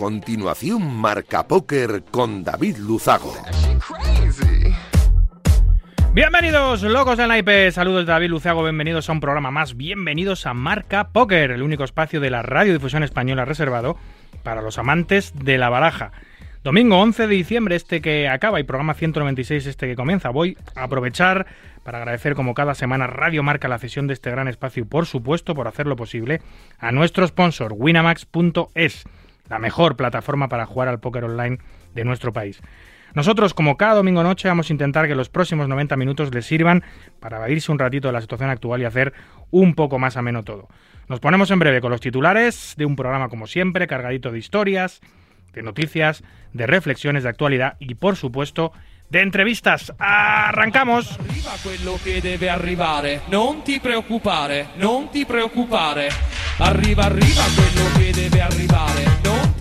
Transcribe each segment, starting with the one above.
Continuación, Marca Póker con David Luzago. Bienvenidos, locos del naipe. Saludos de David Luzago. Bienvenidos a un programa más. Bienvenidos a Marca Póker, el único espacio de la radiodifusión española reservado para los amantes de la baraja. Domingo 11 de diciembre, este que acaba, y programa 196, este que comienza. Voy a aprovechar para agradecer como cada semana Radio Marca la cesión de este gran espacio por supuesto por hacerlo posible a nuestro sponsor winamax.es, la mejor plataforma para jugar al póker online de nuestro país. Nosotros, como cada domingo noche, vamos a intentar que los próximos 90 minutos les sirvan para evadirse un ratito de la situación actual y hacer un poco más ameno todo. Nos ponemos en breve con los titulares de un programa como siempre, cargadito de historias, de noticias, de reflexiones de actualidad y, por supuesto, de entrevistas. ¡Arrancamos! Arrivare, non ti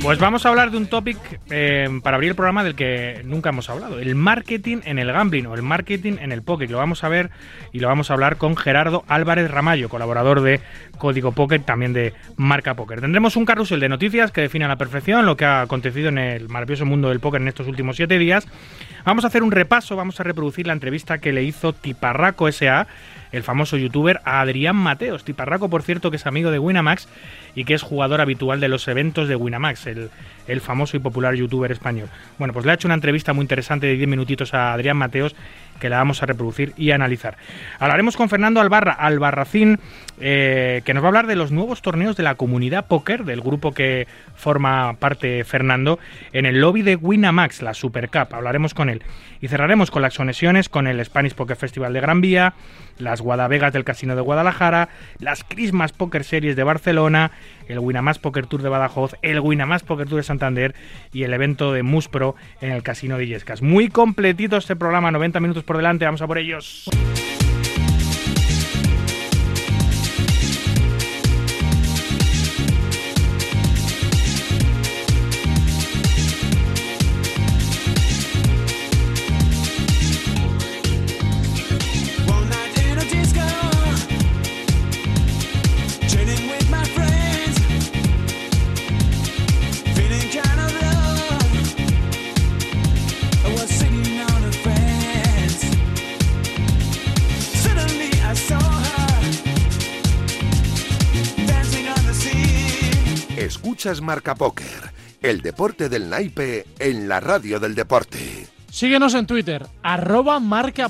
Pues vamos a hablar de un topic eh, para abrir el programa del que nunca hemos hablado, el marketing en el gambling o el marketing en el poker. Lo vamos a ver y lo vamos a hablar con Gerardo Álvarez Ramallo, colaborador de Código Poker, también de Marca Poker. Tendremos un carrusel de noticias que define a la perfección lo que ha acontecido en el maravilloso mundo del póker en estos últimos siete días. Vamos a hacer un repaso, vamos a reproducir la entrevista que le hizo Tiparraco S.A., el famoso youtuber, Adrián Mateos. Tiparraco, por cierto, que es amigo de Winamax y que es jugador habitual de los eventos de Winamax, el, el famoso y popular youtuber español. Bueno, pues le ha hecho una entrevista muy interesante de 10 minutitos a Adrián Mateos que la vamos a reproducir y analizar. Hablaremos con Fernando Albarra, Albarracín, eh, que nos va a hablar de los nuevos torneos de la comunidad póker, del grupo que forma parte Fernando, en el lobby de Winamax, la Super Cup. Hablaremos con él. Y cerraremos con las conexiones con el Spanish Poker Festival de Gran Vía, las Guadavegas del Casino de Guadalajara, las Christmas Poker Series de Barcelona, el Winamax Poker Tour de Badajoz, el Winamax Poker Tour de Santander y el evento de Muspro en el Casino de Illescas. Muy completito este programa, 90 minutos por delante, vamos a por ellos. Escuchas Marca Póker, el deporte del naipe en la radio del deporte. Síguenos en Twitter, arroba marca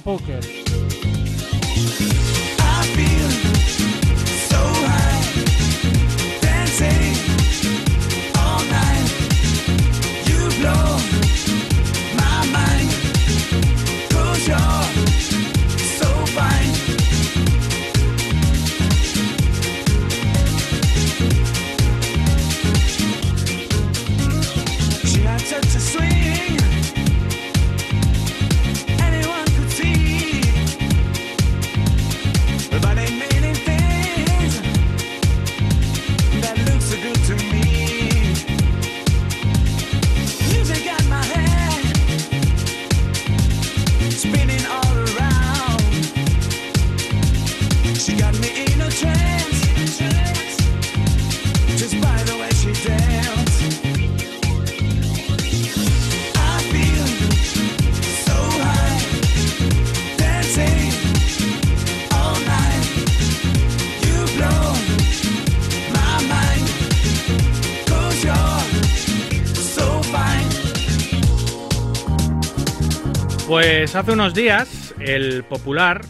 Pues hace unos días el popular,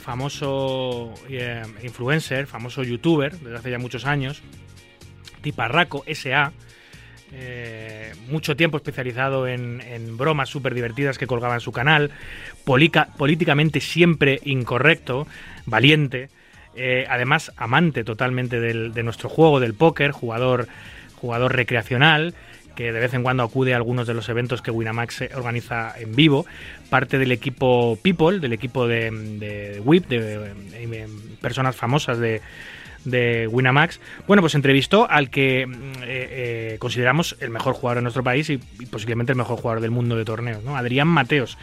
famoso eh, influencer, famoso youtuber, desde hace ya muchos años, Tiparraco SA, eh, mucho tiempo especializado en, en bromas súper divertidas que colgaba en su canal, políticamente siempre incorrecto, valiente, eh, además amante totalmente de nuestro juego, del póker, jugador, jugador recreacional, que de vez en cuando acude a algunos de los eventos que Winamax organiza en vivo, parte del equipo People, del equipo de, de WIP, de, personas famosas de, de Winamax. Bueno, pues entrevistó al que eh, eh, consideramos el mejor jugador de nuestro país y, posiblemente el mejor jugador del mundo de torneos, ¿no? Adrián Mateos,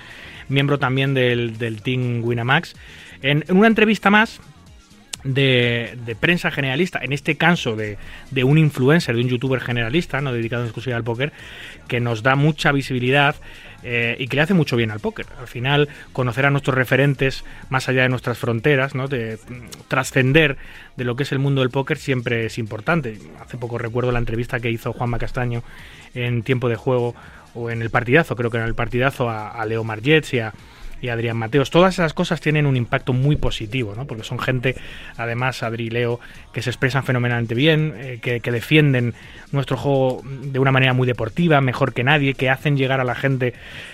miembro también del, del Team Winamax. En una entrevista más de, de prensa generalista, en este caso de, de un influencer, de un youtuber generalista, no dedicado en exclusiva al póker, que nos da mucha visibilidad eh, y que le hace mucho bien al póker. Al final, conocer a nuestros referentes más allá de nuestras fronteras, ¿no? de mm, trascender de lo que es el mundo del póker siempre es importante. Hace poco recuerdo la entrevista que hizo Juanma Castaño en tiempo de juego o en el partidazo, creo que en el partidazo a, Leo Margets y Adrián Mateos. Todas esas cosas tienen un impacto muy positivo, ¿no? porque son gente, además, Adri y Leo, que se expresan fenomenalmente bien, eh, que, que defienden nuestro juego de una manera muy deportiva, mejor que nadie, que hacen llegar a la gente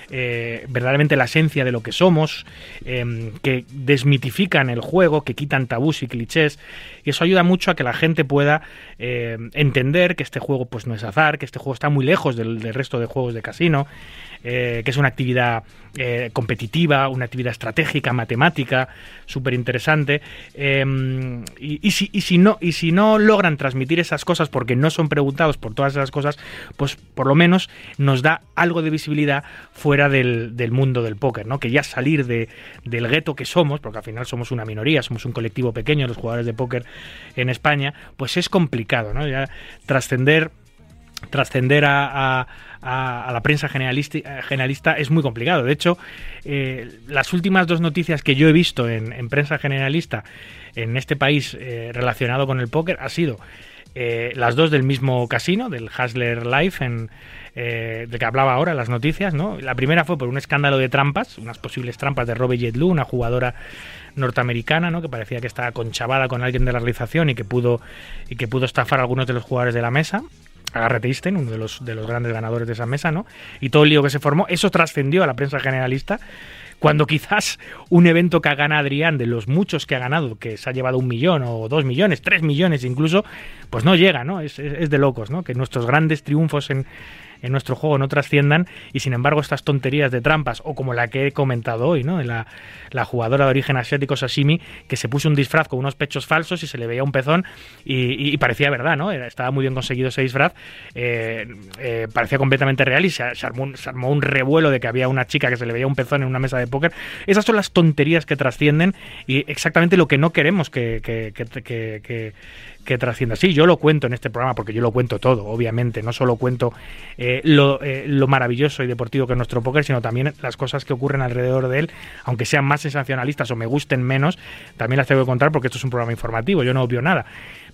eh, verdaderamente la esencia de lo que somos, eh, que desmitifican el juego, que quitan tabús y clichés, y eso ayuda mucho a que la gente pueda eh, entender que este juego pues no es azar, que este juego está muy lejos del, resto de juegos de casino, que es una actividad competitiva, una actividad estratégica, matemática, súper interesante. y, si no, y si no logran transmitir esas cosas porque no son preguntados por todas esas cosas, pues por lo menos nos da algo de visibilidad fuera del, mundo del póker, ¿no? Que ya salir de, del gueto que somos, porque al final somos una minoría, somos un colectivo pequeño, los jugadores de póker en España, pues es complicado, ¿no? Ya trascender trascender a, la prensa generalista, es muy complicado. De hecho, eh, las últimas dos noticias que yo he visto en, en prensa generalista en este país eh, relacionado con el póker ha sido eh, las dos del mismo casino, del Hasler Life, en, eh, que hablaba ahora las noticias. ¿no? La primera fue por un escándalo de trampas, unas posibles trampas de Robbie Jetlu, una jugadora norteamericana, ¿no? que parecía que estaba conchavada con alguien de la realización y que pudo y que pudo estafar a algunos de los jugadores de la mesa. Agarrete Einstein, uno de los, de los grandes ganadores de esa mesa, ¿no? Y todo el lío que se formó, eso trascendió a la prensa generalista, cuando quizás un evento que gana Adrián, de los muchos que ha ganado, que se ha llevado un millón o dos millones, tres millones incluso, pues no llega, ¿no? Es, es, es de locos, ¿no? Que nuestros grandes triunfos en, en nuestro juego no trasciendan y sin embargo estas tonterías de trampas o como la que he comentado hoy, ¿no? De la, la jugadora de origen asiático Sashimi que se puso un disfraz con unos pechos falsos y se le veía un pezón y, parecía verdad, ¿no? Estaba muy bien conseguido ese disfraz, eh, eh, parecía completamente real y se, armó un, revuelo de que había una chica que se le veía un pezón en una mesa de póker. Esas son las tonterías que trascienden y exactamente lo que no queremos que, que, que que trascienda. Sí, yo lo cuento en este programa porque yo lo cuento todo, obviamente. No solo cuento eh, lo, eh, lo, maravilloso y deportivo que es nuestro póker, sino también las cosas que ocurren alrededor de él, aunque sean más sensacionalistas o me gusten menos, también las tengo que contar porque esto es un programa informativo, yo no obvio nada.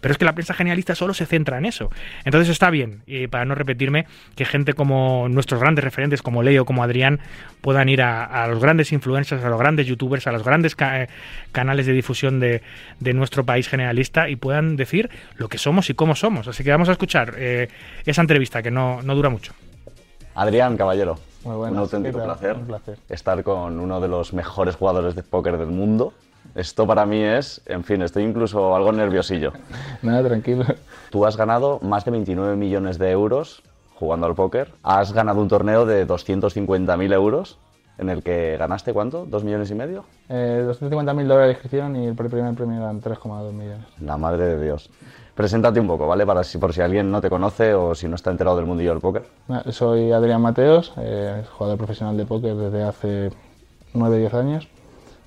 Pero es que la prensa generalista solo se centra en eso. Entonces está bien, y para no repetirme, que gente como nuestros grandes referentes, como Leo, como Adrián, puedan ir a, a los grandes influencers, a los grandes youtubers, a los grandes ca canales de difusión de, de, nuestro país generalista y puedan decir lo que somos y cómo somos. Así que vamos a escuchar eh, esa entrevista que no, no dura mucho. Adrián Caballero, Muy buenas, un auténtico placer, un placer estar con uno de los mejores jugadores de póker del mundo. Esto para mí es, en fin, estoy incluso algo nerviosillo. Nada, tranquilo. Tú has ganado más de 29 millones de euros jugando al póker. Has ganado un torneo de 250.000 euros en el que ganaste cuánto? ¿Dos millones y medio? Eh, 250.000 dólares de inscripción y el primer premio eran 3,2 millones. La madre de Dios. Preséntate un poco, ¿vale? Para si, por si alguien no te conoce o si no está enterado del mundillo del póker. Soy Adrián Mateos, eh, jugador profesional de póker desde hace 9-10 años.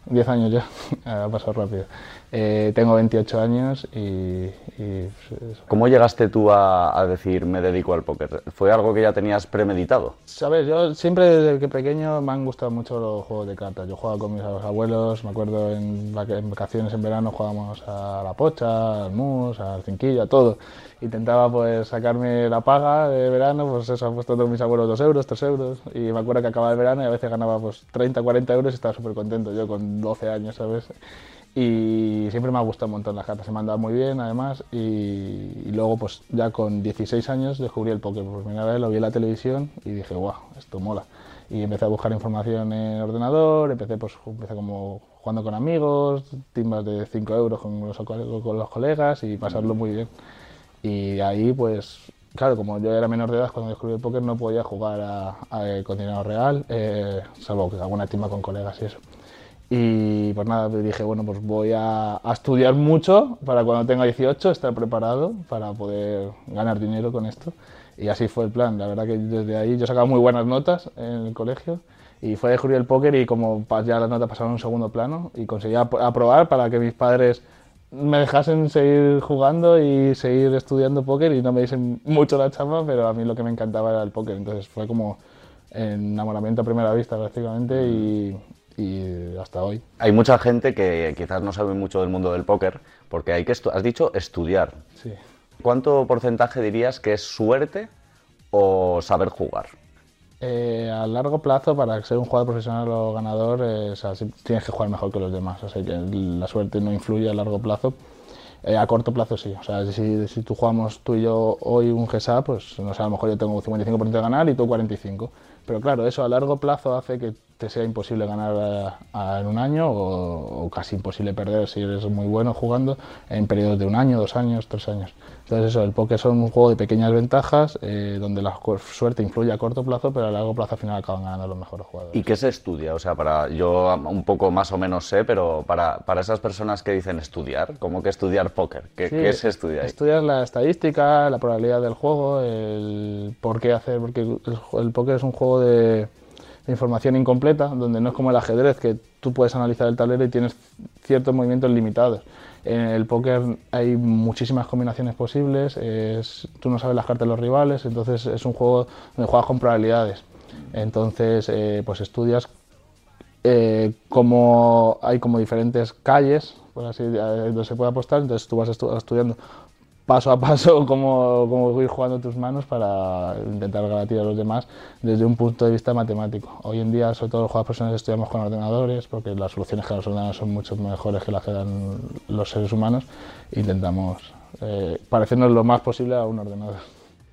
10 años ya, ha pasado rápido. Eh, tengo 28 años y... y ¿Cómo llegaste tú a, a, decir me dedico al póker? ¿Fue algo que ya tenías premeditado? Sabes, yo siempre desde que pequeño me han gustado mucho los juegos de cartas. Yo jugaba con mis abuelos, me acuerdo en, en vacaciones en verano jugábamos a la pocha, al mus, al cinquillo, a todo. Intentaba pues sacarme la paga de verano, pues eso, puesto todos mis abuelos dos euros, tres euros. Y me acuerdo que acababa el verano y a veces ganaba pues 30, 40 euros y estaba súper contento yo con 12 años, ¿sabes? Y siempre me ha gustado un montón las cartas, se me han dado muy bien además y, y, luego pues ya con 16 años descubrí el póker por primera vez, lo vi en la televisión y dije, guau, esto mola. Y empecé a buscar información en el ordenador, empecé pues empecé como jugando con amigos, timbas de 5 euros con los, con los colegas y pasarlo muy bien. Y ahí pues claro, como yo era menor de edad cuando descubrí el póker no podía jugar a, a, con dinero real, eh, salvo que alguna timba con colegas y eso. Y pues nada, dije, bueno, pues voy a, a, estudiar mucho para cuando tenga 18 estar preparado para poder ganar dinero con esto. Y así fue el plan. La verdad que desde ahí yo sacaba muy buenas notas en el colegio y fue a descubrir el póker y como ya las notas pasaron a un segundo plano y conseguí aprobar para que mis padres me dejasen seguir jugando y seguir estudiando póker y no me diesen mucho la chapa, pero a mí lo que me encantaba era el póker. Entonces fue como enamoramiento a primera vista prácticamente y, y hasta hoy. Hay mucha gente que quizás no sabe mucho del mundo del póker, porque hay que, has dicho, estudiar. Sí. ¿Cuánto porcentaje dirías que es suerte o saber jugar? Eh, a largo plazo, para ser un jugador profesional o ganador, eh, o sea, sí tienes que jugar mejor que los demás. O sea, que la suerte no influye a largo plazo. Eh, a corto plazo sí. O sea, si, si tú jugamos tú y yo hoy un GSA, pues no sé, a lo mejor yo tengo un 55% de ganar y tú 45%. Pero claro, eso a largo plazo hace que te sea imposible ganar eh, a- en un año o, o casi imposible perder si eres muy bueno jugando en periodos de un año, dos años, tres años. Entonces eso, el póker son un juego de pequeñas ventajas eh, donde la suerte influye a corto plazo, pero a largo plazo al final acaban ganando los mejores jugadores. ¿Y qué se estudia? O sea, para yo un poco más o menos sé, pero para, para esas personas que dicen estudiar, ¿cómo que estudiar póker? ¿Qué, Sí, qué se estudia ahí? Estudias la estadística, la probabilidad del juego, el por qué hacer, porque el, el póker es un juego de, de información incompleta, donde no es como el ajedrez, que tú puedes analizar el tablero y tienes ciertos movimientos limitados. En el póker hay muchísimas combinaciones posibles, es- tú no sabes las cartas de los rivales, entonces es un juego donde juegas con probabilidades. Entonces, eh, pues estudias eh, como hay como diferentes calles, por así, eh, donde se puede apostar, entonces tú vas estu- estudiando paso a paso cómo, cómo ir jugando tus manos para intentar ganar a los demás desde un punto de vista matemático. Hoy en día, sobre todo los jugadores profesionales, estudiamos con ordenadores porque las soluciones que los ordenadores son mucho mejores que las que dan los seres humanos. Intentamos eh, parecernos lo más posible a un ordenador.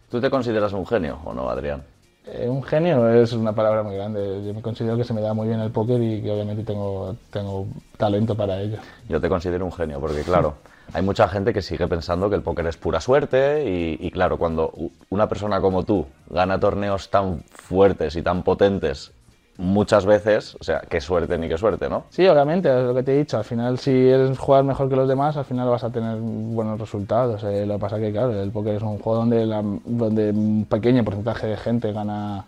¿Tú te consideras un genio o no, Adrián? Eh, un genio es una palabra muy grande. Yo me considero que se me da muy bien el póker y que obviamente tengo, tengo talento para ello. Yo te considero un genio, porque claro, hay mucha gente que sigue pensando que el póker es pura suerte y, claro, cuando una persona como tú gana torneos tan fuertes y tan potentes muchas veces, o sea, qué suerte ni qué suerte, ¿no? Sí, obviamente, es lo que te he dicho. Al final, si eres jugar mejor que los demás, al final vas a tener buenos resultados. Eh, lo que pasa que, claro, el póker es un juego donde, la- donde un pequeño porcentaje de gente gana.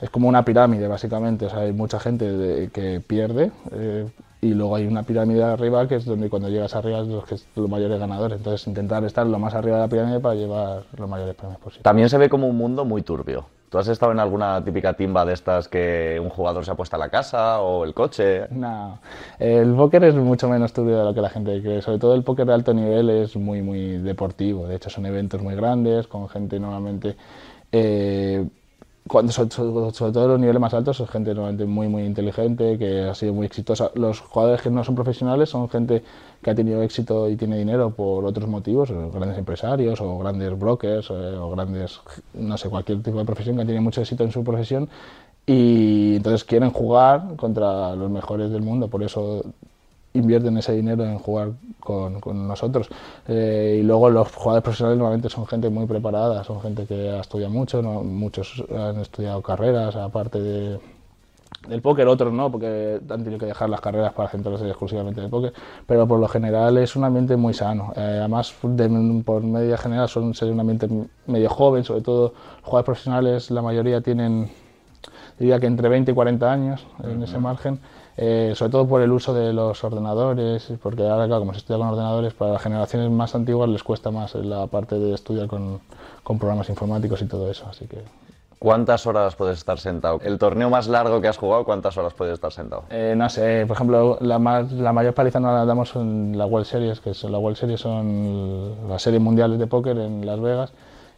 Es como una pirámide, básicamente. O sea, hay mucha gente que pierde eh, y luego hay una pirámide arriba que es donde cuando llegas arriba es los, que, los mayores ganadores. Entonces, intentar estar lo más arriba de la pirámide para llevar los mayores premios posibles. También se ve como un mundo muy turbio. ¿Tú has estado en alguna típica timba de estas que un jugador se apuesta a la casa o el coche? No, el póker es mucho menos turbio de lo que la gente cree. Sobre todo el póker de alto nivel es muy, muy deportivo. De hecho, son eventos muy grandes, con gente normalmente... eh, cuando, sobre, sobre- todo los niveles más altos, son gente normalmente muy, muy inteligente, que ha sido muy exitosa. Los jugadores que no son profesionales son gente que ha tenido éxito y tiene dinero por otros motivos, o grandes empresarios o grandes brokers eh, o grandes, no sé, cualquier tipo de profesión que tiene mucho éxito en su profesión y entonces quieren jugar contra los mejores del mundo, por eso invierten ese dinero en jugar con, con nosotros. Eh, y luego los jugadores profesionales normalmente son gente muy preparada, son gente que ha estudiado mucho, ¿no? muchos han estudiado carreras aparte de, del póker, otros no, porque han tenido que dejar las carreras para centrarse exclusivamente en el póker, pero por lo general es un ambiente muy sano. Eh, además, de- por media general son ser un ambiente medio joven, sobre todo los jugadores profesionales, la mayoría tienen diría que entre 20 y 40 años en ese margen, eh, sobre todo por el uso de los ordenadores, porque ahora, claro, como se estudia con ordenadores, para las generaciones más antiguas les cuesta más la parte de estudiar con, con programas informáticos y todo eso, así que... ¿Cuántas horas puedes estar sentado? El torneo más largo que has jugado, ¿cuántas horas puedes estar sentado? Eh, no sé, por ejemplo, la, más, la mayor paliza no la damos en la World Series, que son, la World Series son las series mundiales de póker en Las Vegas,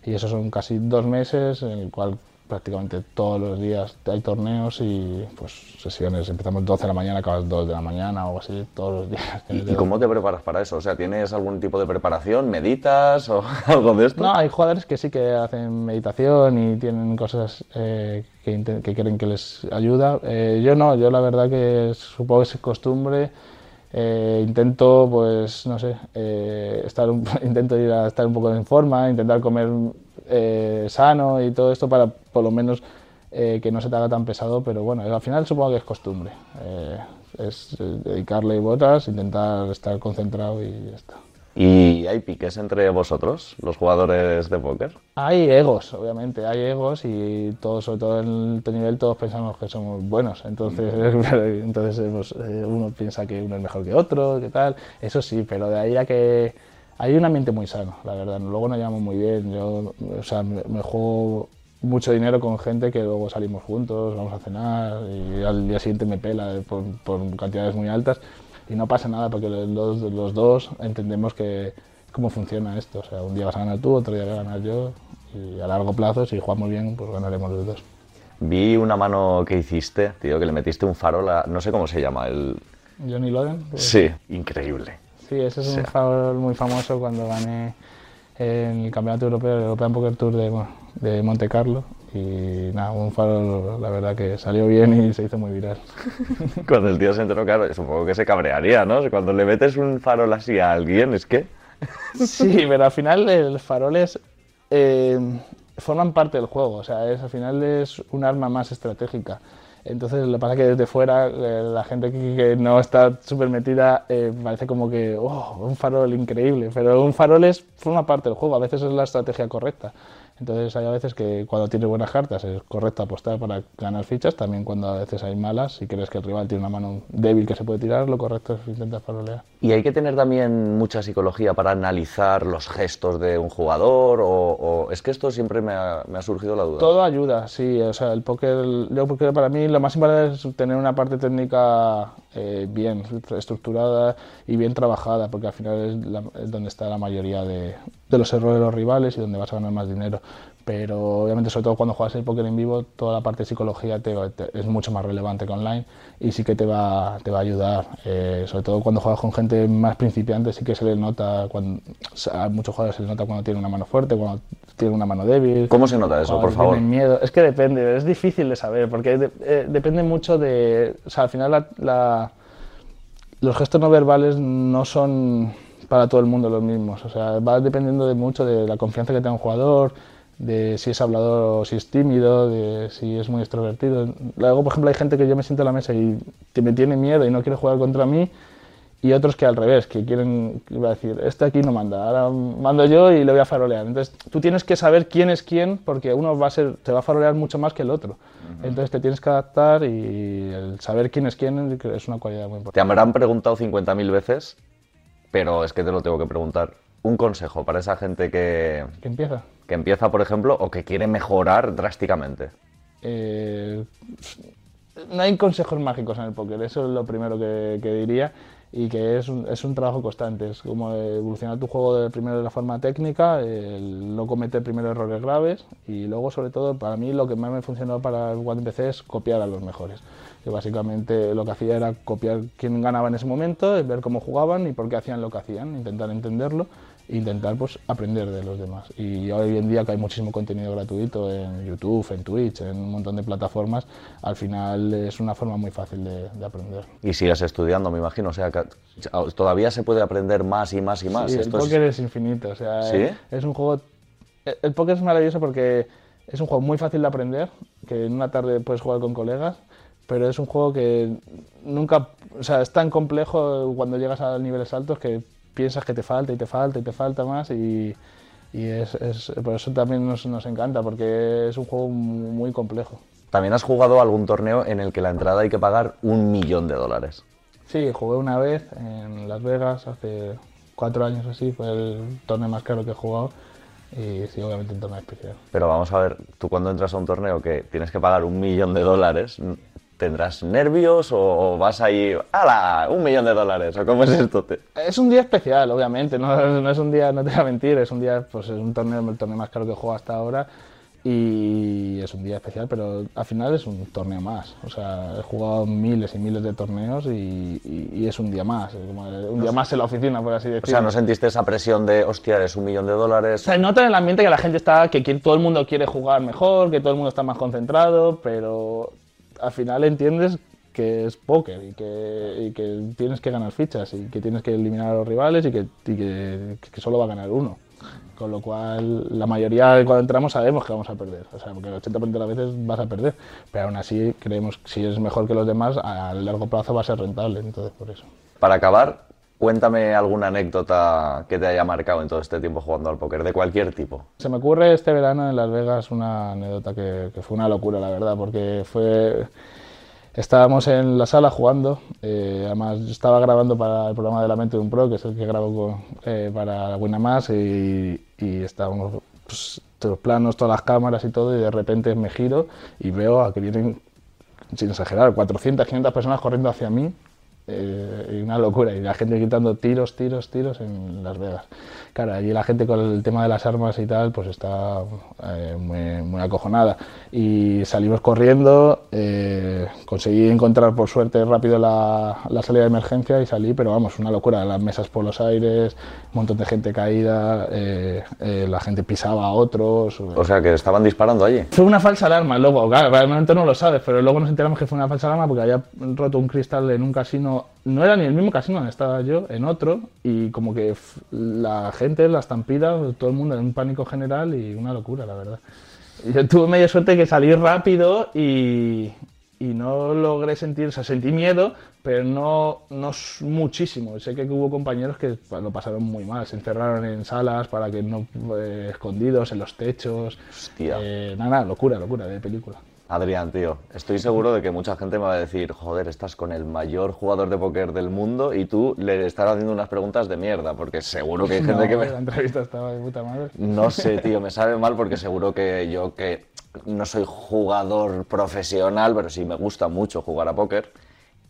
y eso son casi dos meses, en el cual prácticamente todos los días hay torneos y pues sesiones, empezamos 12 de la mañana, acabas 2 de la mañana o algo así, todos los días. ¿Y, y cómo te preparas para eso? O sea, ¿tienes algún tipo de preparación? ¿Meditas o algo de esto? No, hay jugadores que sí que hacen meditación y tienen cosas eh, que, que creen que les ayuda. Eh, yo no, yo la verdad que supongo que es costumbre. Eh, intento, pues, no sé, eh, estar intento ir a estar un poco en forma, intentar comer eh, sano y todo esto para, por lo menos, eh, que no se te haga tan pesado. Pero bueno, al final supongo que es costumbre. Es dedicarle botas, intentar estar concentrado y ya está. ¿Y hay piques entre vosotros, los jugadores de póker? Hay egos, obviamente, hay egos y todos, sobre todo en este nivel, todos pensamos que somos buenos. Entonces, entonces pues, eh, uno piensa que uno es mejor que otro, que tal. Eso sí, pero de ahí a que hay un ambiente muy sano, la verdad. Luego nos llevamos muy bien. Yo, o sea, me, me juego mucho dinero con gente que luego salimos juntos, vamos a cenar y al día siguiente me pela por, por cantidades muy altas y no pasa nada porque los, los dos entendemos que cómo funciona esto. O sea, un día vas a ganar tú, otro día voy a ganar yo y a largo plazo, si jugamos bien, pues ganaremos los dos. Vi una mano que hiciste, tío, que le metiste un farol a... No sé cómo se llama, el... Johnny Loden. pues, Sí, increíble. Sí, ese es un farol muy famoso cuando gané en el Campeonato Europeo, el European Poker Tour de, de Monte Carlo. Y nada, un farol, la verdad que salió bien y se hizo muy viral. Cuando el tío se enteró, claro, supongo que se cabrearía, ¿no? Cuando le metes un farol así a alguien, es que... Sí, pero al final eh, los faroles eh, forman parte del juego, o sea, es, al final es un arma más estratégica. Entonces, lo que pasa es que desde fuera, eh, la gente que, que no está súper metida eh, parece como que, oh, un farol increíble, pero un farol es, forma parte del juego, a veces es la estrategia correcta. Entonces, hay a veces que cuando tienes buenas cartas es correcto apostar para ganar fichas, también cuando a veces hay malas, si crees que el rival tiene una mano débil que se puede tirar, lo correcto es intentar farolear. Y hay que tener también mucha psicología para analizar los gestos de un jugador o, o- es que esto siempre me ha, me ha surgido la duda. Todo ayuda, sí. O sea, el póker, yo porque para mí lo más importante es tener una parte técnica eh, bien estructurada y bien trabajada, porque al final es, la- es donde está la mayoría de, de los errores de los rivales y donde vas a ganar más dinero. Pero obviamente, sobre todo cuando juegas el póker en vivo, toda la parte de psicología te, te- es mucho más relevante que online y sí que te va, te va a ayudar. Eh, sobre todo cuando juegas con gente más principiante, sí que se le nota, cuando, o sea, a muchos jugadores se les nota cuando tienen una mano fuerte, cuando tienen una mano débil. ¿Cómo se nota eso, por favor? miedo. Es que depende, es difícil de saber, porque de- eh, depende mucho de. O sea, al final la- la- los gestos no verbales no son para todo el mundo los mismos. O sea, va dependiendo de mucho de la confianza que tenga un jugador, de si es hablador o si es tímido, de si es muy extrovertido. Luego, por ejemplo, hay gente que yo me siento en la mesa y que me tiene miedo y no quiere jugar contra mí. Y otros que al revés, que quieren, iba a decir, este aquí no manda, ahora mando yo y le voy a farolear. Entonces, tú tienes que saber quién es quién, porque uno va a ser, te va a farolear mucho más que el otro. Entonces, te tienes que adaptar y el saber quién es quién es una cualidad muy Te importante. habrán preguntado 50.000 veces, pero es que te lo tengo que preguntar. Un consejo para esa gente que, ¿Qué empieza? que empieza, por ejemplo, o que quiere mejorar drásticamente. Eh, no hay consejos mágicos en el póker, eso es lo primero que, que diría y que es un, es un trabajo constante, es como evolucionar tu juego de, primero de la forma técnica, el no cometer primero errores graves y luego sobre todo para mí lo que más me funcionó para cuando empecé es copiar a los mejores. Que básicamente lo que hacía era copiar quién ganaba en ese momento, ver cómo jugaban y por qué hacían lo que hacían, intentar entenderlo intentar pues aprender de los demás. Y hoy en día que hay muchísimo contenido gratuito en YouTube, en Twitch, en un montón de plataformas, al final es una forma muy fácil de, de aprender. Y sigues estudiando, me imagino. O sea, que todavía se puede aprender más y más y más. Sí, el Esto póker es infinito, o sea, ¿Sí? es, es un juego... el- El póker es maravilloso porque es un juego muy fácil de aprender, que en una tarde puedes jugar con colegas, pero es un juego que nunca... O sea, es tan complejo cuando llegas a niveles altos que piensas que te falta y te falta y te falta más y... Y es, es- por eso también nos, nos encanta, porque es un juego muy complejo. También has jugado algún torneo en el que la entrada hay que pagar un millón de dólares. Sí, jugué una vez en Las Vegas hace cuatro años así, fue el torneo más caro que he jugado y sí, obviamente un torneo especial. Pero vamos a ver, tú cuando entras a un torneo que tienes que pagar un millón de dólares, ¿tendrás nervios o, o vas ahí, ¡hala! Un millón de dólares, ¿o cómo es esto? Es un día especial, obviamente, no, no es un día, no te voy a mentir, es un día, pues es un torneo, el torneo más caro que he jugado hasta ahora y es un día especial, pero al final es un torneo más. O sea, he jugado miles y miles de torneos y, y- y es un día más, como un día más en la oficina, por así O decirlo. sea, ¿no sentiste esa presión de, hostia, eres un millón de dólares? Se nota en el ambiente que la gente está, que todo el mundo quiere jugar mejor, que todo el mundo está más concentrado, pero al final entiendes que es póker y que, y que tienes que ganar fichas y que tienes que eliminar a los rivales y que, y que, que solo va a ganar uno. Con lo cual, la mayoría de cuando entramos sabemos que vamos a perder. O sea, porque el 80% de las veces vas a perder. Pero aún así, creemos que si es mejor que los demás, a largo plazo va a ser rentable. Entonces, por eso. Para acabar, Cuéntame alguna anécdota que te haya marcado en todo este tiempo jugando al póker, de cualquier tipo. Se me ocurre este verano en Las Vegas una anécdota que, fue una locura, la verdad, porque fue... Estábamos en la sala jugando, eh, además yo estaba grabando para el programa de La Mente de un Pro, que es el que grabo con- eh, para Winamax, y, y estábamos pues, todos los planos, todas las cámaras y todo, y de repente me giro y veo a que vienen, sin exagerar, 400, 500 personas corriendo hacia mí, eh, una locura, y la gente gritando tiros, tiros, tiros en Las Vegas. Claro, allí la gente con el tema de las armas y tal, pues está eh, muy, muy acojonada. Y salimos corriendo, eh, conseguí encontrar por suerte rápido la, la salida de emergencia y salí, pero vamos, una locura, las mesas por los aires, un montón de gente caída, eh, eh, la gente pisaba a otros. O sea, que estaban disparando allí. Fue una falsa alarma, luego, claro, realmente no lo sabes, pero luego nos enteramos que fue una falsa alarma porque había roto un cristal en un casino, no era ni el mismo casino donde estaba yo, en otro, y como que la gente, la estampida, todo el mundo en un pánico general y una locura, la verdad. Yo tuve media suerte que salí rápido y, y no logré sentir, o sea, sentí miedo, pero no, no muchísimo. Sé que hubo compañeros que pa- lo pasaron muy mal, se encerraron en salas para que no, eh, escondidos, en los techos. Hostia. Eh, nada, nada, locura, locura de película. Adrián, tío, estoy seguro de que mucha gente me va a decir, joder, estás con el mayor jugador de póker del mundo y tú le estás haciendo unas preguntas de mierda, porque seguro que hay gente No, que me... La entrevista estaba de puta madre. No sé, tío, me sabe mal porque seguro que yo que no soy jugador profesional, pero sí me gusta mucho jugar a póker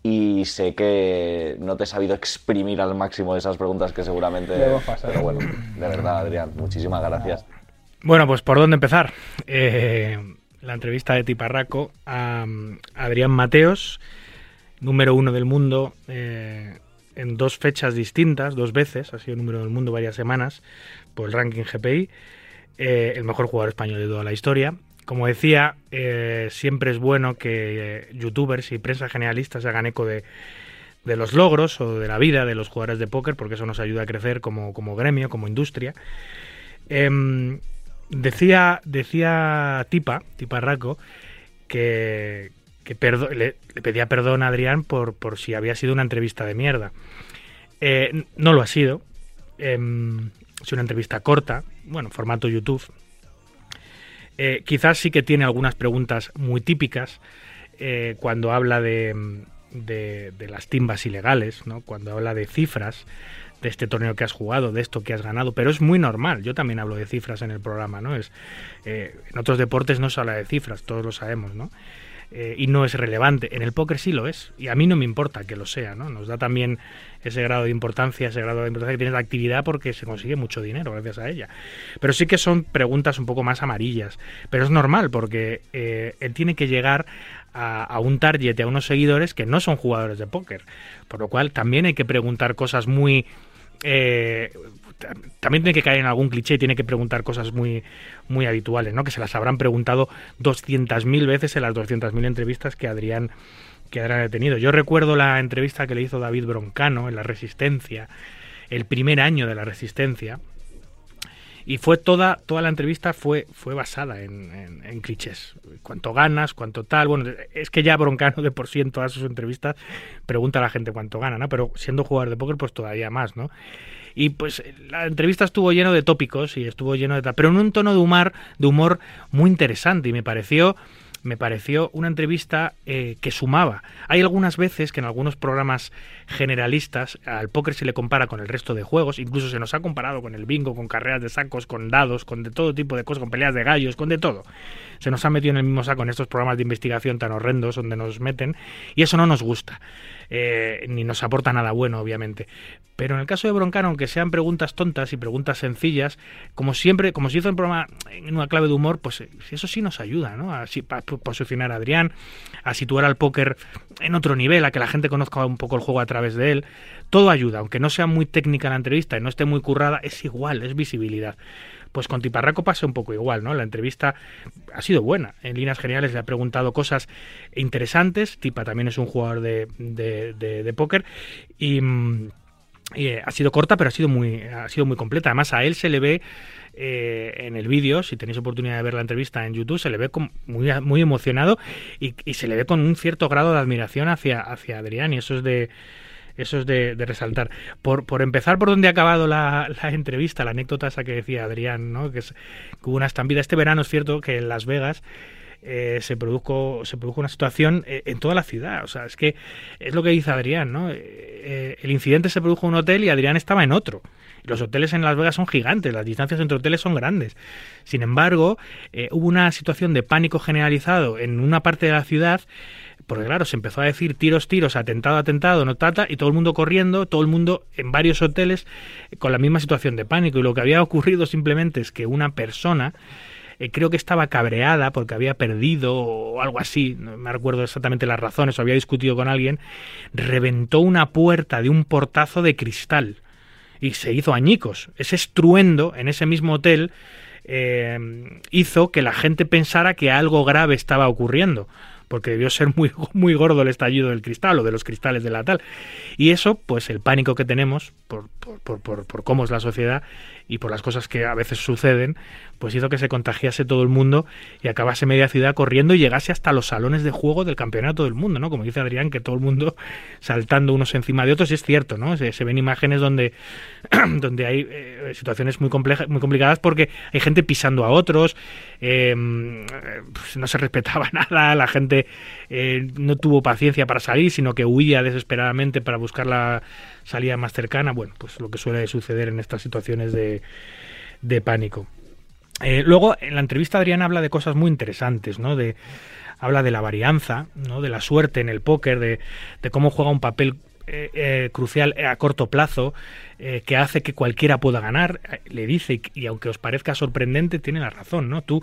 y sé que no te he sabido exprimir al máximo de esas preguntas que seguramente... Luego pasa. Pero bueno, de verdad, Adrián, muchísimas gracias. Bueno, pues ¿por dónde empezar? Eh, la entrevista de Tiparraco a mm, Adrián Mateos, número uno del mundo, eh, en dos fechas distintas, dos veces, ha sido número del mundo varias semanas, por el ranking GPI, eh, el mejor jugador español de toda la historia. Como decía, eh, siempre es bueno que youtubers y prensa generalista se hagan eco de, los logros o de la vida de los jugadores de póker, porque eso nos ayuda a crecer como, como gremio, como industria. Em, decía, decía Tipa, Tipa Raco, que, le, pedía perdón a Adrián por, por si había sido una entrevista de mierda. Eh, no lo ha sido. Em, es una entrevista corta, bueno, formato YouTube. Eh, quizás sí que tiene algunas preguntas muy típicas eh, cuando habla de, de- de las timbas ilegales, ¿no? cuando habla de cifras de este torneo que has jugado, de esto que has ganado, pero es muy normal. Yo también hablo de cifras en el programa, ¿no? Es eh, en otros deportes no se habla de cifras, todos lo sabemos, ¿no? Eh, y no es relevante. En el póker sí lo es, y a mí no me importa que lo sea, ¿no? Nos da también ese grado de importancia, ese grado de importancia que tiene la actividad porque se consigue mucho dinero gracias a ella. Pero sí que son preguntas un poco más amarillas. Pero es normal porque eh, él tiene que llegar a, a un target a unos seguidores que no son jugadores de póker. Por lo cual también hay que preguntar cosas muy... eh, ta- también tiene que caer en algún cliché y tiene que preguntar cosas muy, muy habituales, ¿no? Que se las habrán preguntado 200.000 veces en las 200.000 entrevistas que Adrián que Adrián ha tenido. Yo recuerdo la entrevista que le hizo David Broncano en La Resistencia, el primer año de La Resistencia, y fue toda, toda la entrevista fue, fue basada en, clichés. Cuánto ganas, cuánto tal. Bueno, es que ya Broncano de por sí en todas sus entrevistas pregunta a la gente cuánto gana, ¿no? Pero siendo jugador de póker, pues todavía más, ¿no? Y pues la entrevista estuvo lleno de tópicos y estuvo lleno de tal, pero en un tono de humor, de humor muy interesante y me pareció me pareció una entrevista eh, que sumaba. Hay algunas veces que en algunos programas generalistas al póker se le compara con el resto de juegos, incluso se nos ha comparado con el bingo, con carreras de sacos, con dados, con de todo tipo de cosas, con peleas de gallos, con de todo. Se nos ha metido en el mismo saco en estos programas de investigación tan horrendos donde nos meten y eso no nos gusta. eh, ni nos aporta nada bueno, obviamente. Pero en el caso de Broncano, aunque sean preguntas tontas y preguntas sencillas, como siempre, como se hizo el programa en una clave de humor, pues eh, eso sí nos ayuda, ¿no? A, pa- posicionar a Adrián, a situar al póker en otro nivel, a que la gente conozca un poco el juego a través de él. Todo ayuda, aunque no sea muy técnica la entrevista y no esté muy currada, es igual, es visibilidad. Pues con Tiparraco pasa un poco igual, ¿no? La entrevista ha sido buena. En líneas generales le ha preguntado cosas interesantes. Tipa también es un jugador de, de, de- de póker. Y, mm, y, eh, ha sido corta, pero ha sido muy, ha sido muy completa. Además, a él se le ve eh, en el vídeo, si tenéis oportunidad de ver la entrevista en YouTube, se le ve como muy, muy emocionado y, se le ve con un cierto grado de admiración hacia, hacia Adrián. Y eso es de, Eso es de, resaltar. Por, por empezar por donde ha acabado la, la entrevista, la anécdota esa que decía Adrián, ¿no? que, es, que hubo una estampida. Este verano es cierto que en Las Vegas eh, se produjo se produjo una situación eh, en toda la ciudad. O sea, es que es lo que dice Adrián, ¿no? Eh, el incidente se produjo en un hotel y Adrián estaba en otro. Los hoteles en Las Vegas son gigantes, las distancias entre hoteles son grandes. Sin embargo, hubo una situación de pánico generalizado en una parte de la ciudad porque claro, se empezó a decir tiros, tiros, atentado, atentado, no tata, y todo el mundo corriendo, todo el mundo en varios hoteles con la misma situación de pánico. Y lo que había ocurrido simplemente es que una persona, eh, creo que estaba cabreada porque había perdido o algo así, no me recuerdo exactamente las razones, o había discutido con alguien, reventó una puerta de un portazo de cristal y se hizo añicos. Ese estruendo en ese mismo hotel eh, hizo que la gente pensara que algo grave estaba ocurriendo porque debió ser muy, muy gordo el estallido del cristal o de los cristales de la tal. Y eso, pues el pánico que tenemos por, por, por, por, por cómo es la sociedad y por las cosas que a veces suceden, pues hizo que se contagiase todo el mundo y acabase media ciudad corriendo y llegase hasta los salones de juego del campeonato del mundo, ¿no? Como dice Adrián, que todo el mundo saltando unos encima de otros, y es cierto, ¿no? Se, ven imágenes donde, donde hay eh, situaciones muy, complejas, muy complicadas porque hay gente pisando a otros, eh, pues no se respetaba nada, la gente eh, no tuvo paciencia para salir, sino que huía desesperadamente para buscar la salida más cercana. Bueno, pues lo que suele suceder en estas situaciones de, de pánico. Eh, luego, en la entrevista Adrián habla de cosas muy interesantes, ¿no? De, habla de la varianza, ¿no? De la suerte en el póker, de, de cómo juega un papel eh, eh, crucial a corto plazo que hace que cualquiera pueda ganar. Le dice, y, y aunque os parezca sorprendente, tiene la razón, ¿no? Tú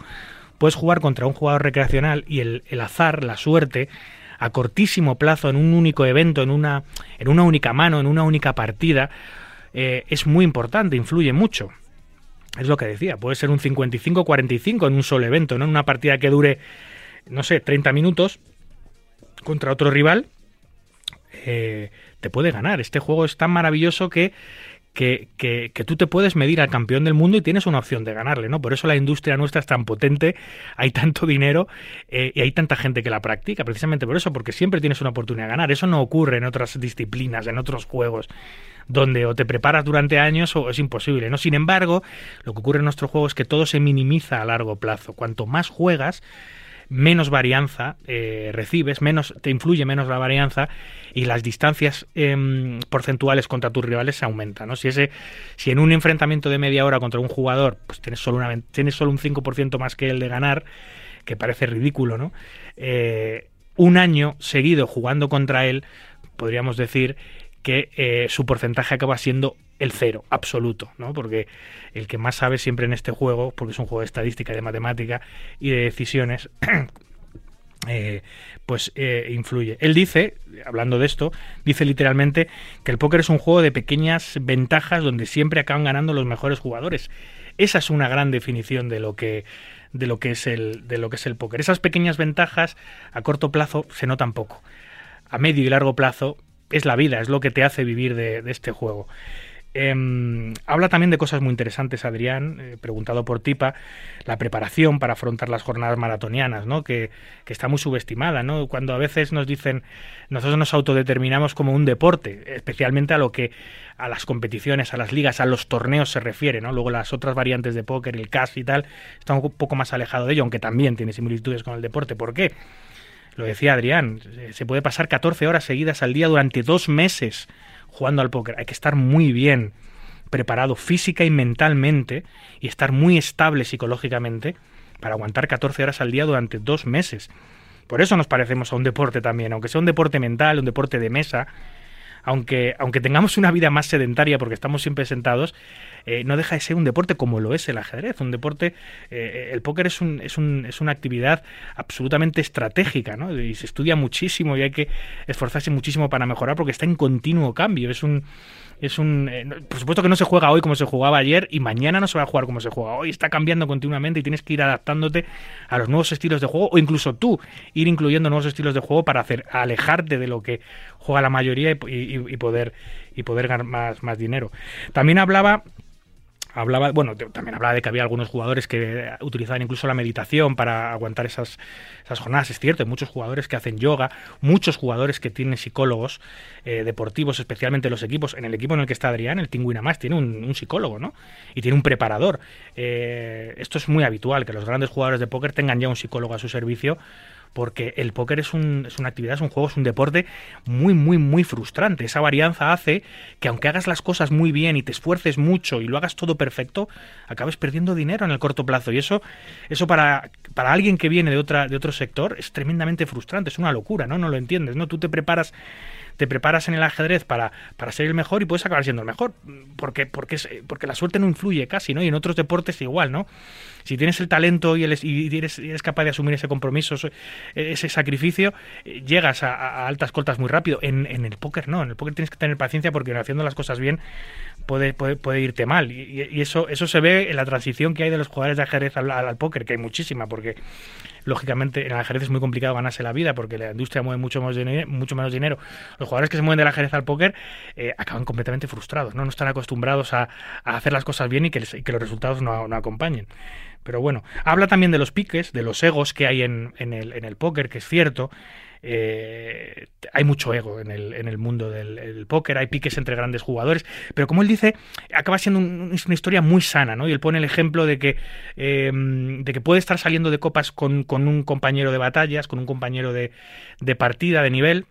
puedes jugar contra un jugador recreacional y el, el azar, la suerte, a cortísimo plazo, en un único evento, en una, en una única mano, en una única partida, eh, es muy importante, influye mucho. Es lo que decía, puede ser un 55-45 en un solo evento, ¿no? En una partida que dure, no sé, 30 minutos contra otro rival, eh, te puede ganar. Este juego es tan maravilloso que, que, que, que tú te puedes medir al campeón del mundo y tienes una opción de ganarle, ¿no? Por eso la industria nuestra es tan potente, hay tanto dinero eh, y hay tanta gente que la practica, precisamente por eso, porque siempre tienes una oportunidad de ganar. Eso no ocurre en otras disciplinas, en otros juegos donde o te preparas durante años o es imposible, ¿no? Sin embargo, lo que ocurre en nuestro juego es que todo se minimiza a largo plazo. Cuanto más juegas, menos varianza eh, recibes, menos te influye menos la varianza y las distancias eh, porcentuales contra tus rivales se aumentan. ¿no? Si, ese, si en un enfrentamiento de media hora contra un jugador pues tienes solo, una, tienes solo un 5% más que el de ganar, que parece ridículo, ¿no? Eh, un año seguido jugando contra él, podríamos decir que eh, su porcentaje acaba siendo el cero absoluto, ¿no? Porque el que más sabe siempre en este juego, porque es un juego de estadística, de matemática y de decisiones, eh, pues eh, influye. Él dice, hablando de esto, dice literalmente que el póker es un juego de pequeñas ventajas donde siempre acaban ganando los mejores jugadores. Esa es una gran definición de lo que de lo que es el de lo que es el póker. Esas pequeñas ventajas a corto plazo se notan poco. A medio y largo plazo es la vida, es lo que te hace vivir de, este juego. Eh, habla también de cosas muy interesantes, Adrián, eh, preguntado por Tipa, la preparación para afrontar las jornadas maratonianas, ¿no? Que, que, está muy subestimada, ¿no? Cuando a veces nos dicen, nosotros nos autodeterminamos como un deporte, especialmente a lo que a las competiciones, a las ligas, a los torneos se refiere, ¿no? Luego las otras variantes de póker, el cash y tal, está un poco más alejado de ello, aunque también tiene similitudes con el deporte. ¿Por qué? Lo decía Adrián, se puede pasar 14 horas seguidas al día durante dos meses jugando al póker. Hay que estar muy bien preparado física y mentalmente y estar muy estable psicológicamente para aguantar 14 horas al día durante dos meses. Por eso nos parecemos a un deporte también, aunque sea un deporte mental, un deporte de mesa, aunque, aunque tengamos una vida más sedentaria porque estamos siempre sentados, eh, no deja de ser un deporte como lo es el ajedrez. Un deporte, eh, el póker es, un, es, un, es una actividad absolutamente estratégica, ¿no? Y se estudia muchísimo y hay que esforzarse muchísimo para mejorar porque está en continuo cambio. Es un, es un eh, por supuesto que no se juega hoy como se jugaba ayer y mañana no se va a jugar como se juega hoy. Está cambiando continuamente y tienes que ir adaptándote a los nuevos estilos de juego o incluso tú ir incluyendo nuevos estilos de juego para hacer alejarte de lo que juega la mayoría y, y, poder y poder ganar más, más dinero. También hablaba Hablaba, bueno, también hablaba de que había algunos jugadores que utilizaban incluso la meditación para aguantar esas, esas jornadas. Es cierto, hay muchos jugadores que hacen yoga, muchos jugadores que tienen psicólogos eh, deportivos, especialmente los equipos. En el equipo en el que está Adrián, el Team Winamax, tiene un, un psicólogo, ¿no? Y tiene un preparador. Eh, esto es muy habitual, que los grandes jugadores de póker tengan ya un psicólogo a su servicio porque el póker es, un, es una actividad, es un juego, es un deporte muy, muy, muy frustrante. Esa varianza hace que aunque hagas las cosas muy bien y te esfuerces mucho y lo hagas todo perfecto, acabes perdiendo dinero en el corto plazo. Y eso, eso para, para alguien que viene de, otra, de otro sector es tremendamente frustrante, es una locura, ¿no? No lo entiendes, ¿no? Tú te preparas te preparas en el ajedrez para, para ser el mejor y puedes acabar siendo el mejor. Porque, porque, porque la suerte no influye casi, ¿no? Y en otros deportes igual, ¿no? Si tienes el talento y, el, eres, eres capaz de asumir ese compromiso, ese- sacrificio, eh, llegas a, altas cotas muy rápido. En, en el póker no, en el póker tienes que tener paciencia porque haciendo las cosas bien puede, puede, puede irte mal. Y eso, eso se ve en la transición que hay de los jugadores de ajedrez al, al- al póker, que hay muchísima, porque lógicamente en el ajedrez es muy complicado ganarse la vida porque la industria mueve mucho dinero, mucho menos dinero. Los jugadores que se mueven del ajedrez al póker eh, acaban completamente frustrados, ¿no? No están acostumbrados a, hacer las cosas bien y que, les- y que los resultados no, no acompañen. Pero bueno, habla también de los piques, de los egos que hay en el, en el póker, que es cierto. Eh, hay mucho ego en el, en el mundo del el póker, hay piques entre grandes jugadores, pero como él dice, acaba siendo una historia muy sana, ¿no? Y él pone el ejemplo de que, eh, de que puede estar saliendo de copas con, con un compañero de batallas, con un compañero de, de partida, de nivel,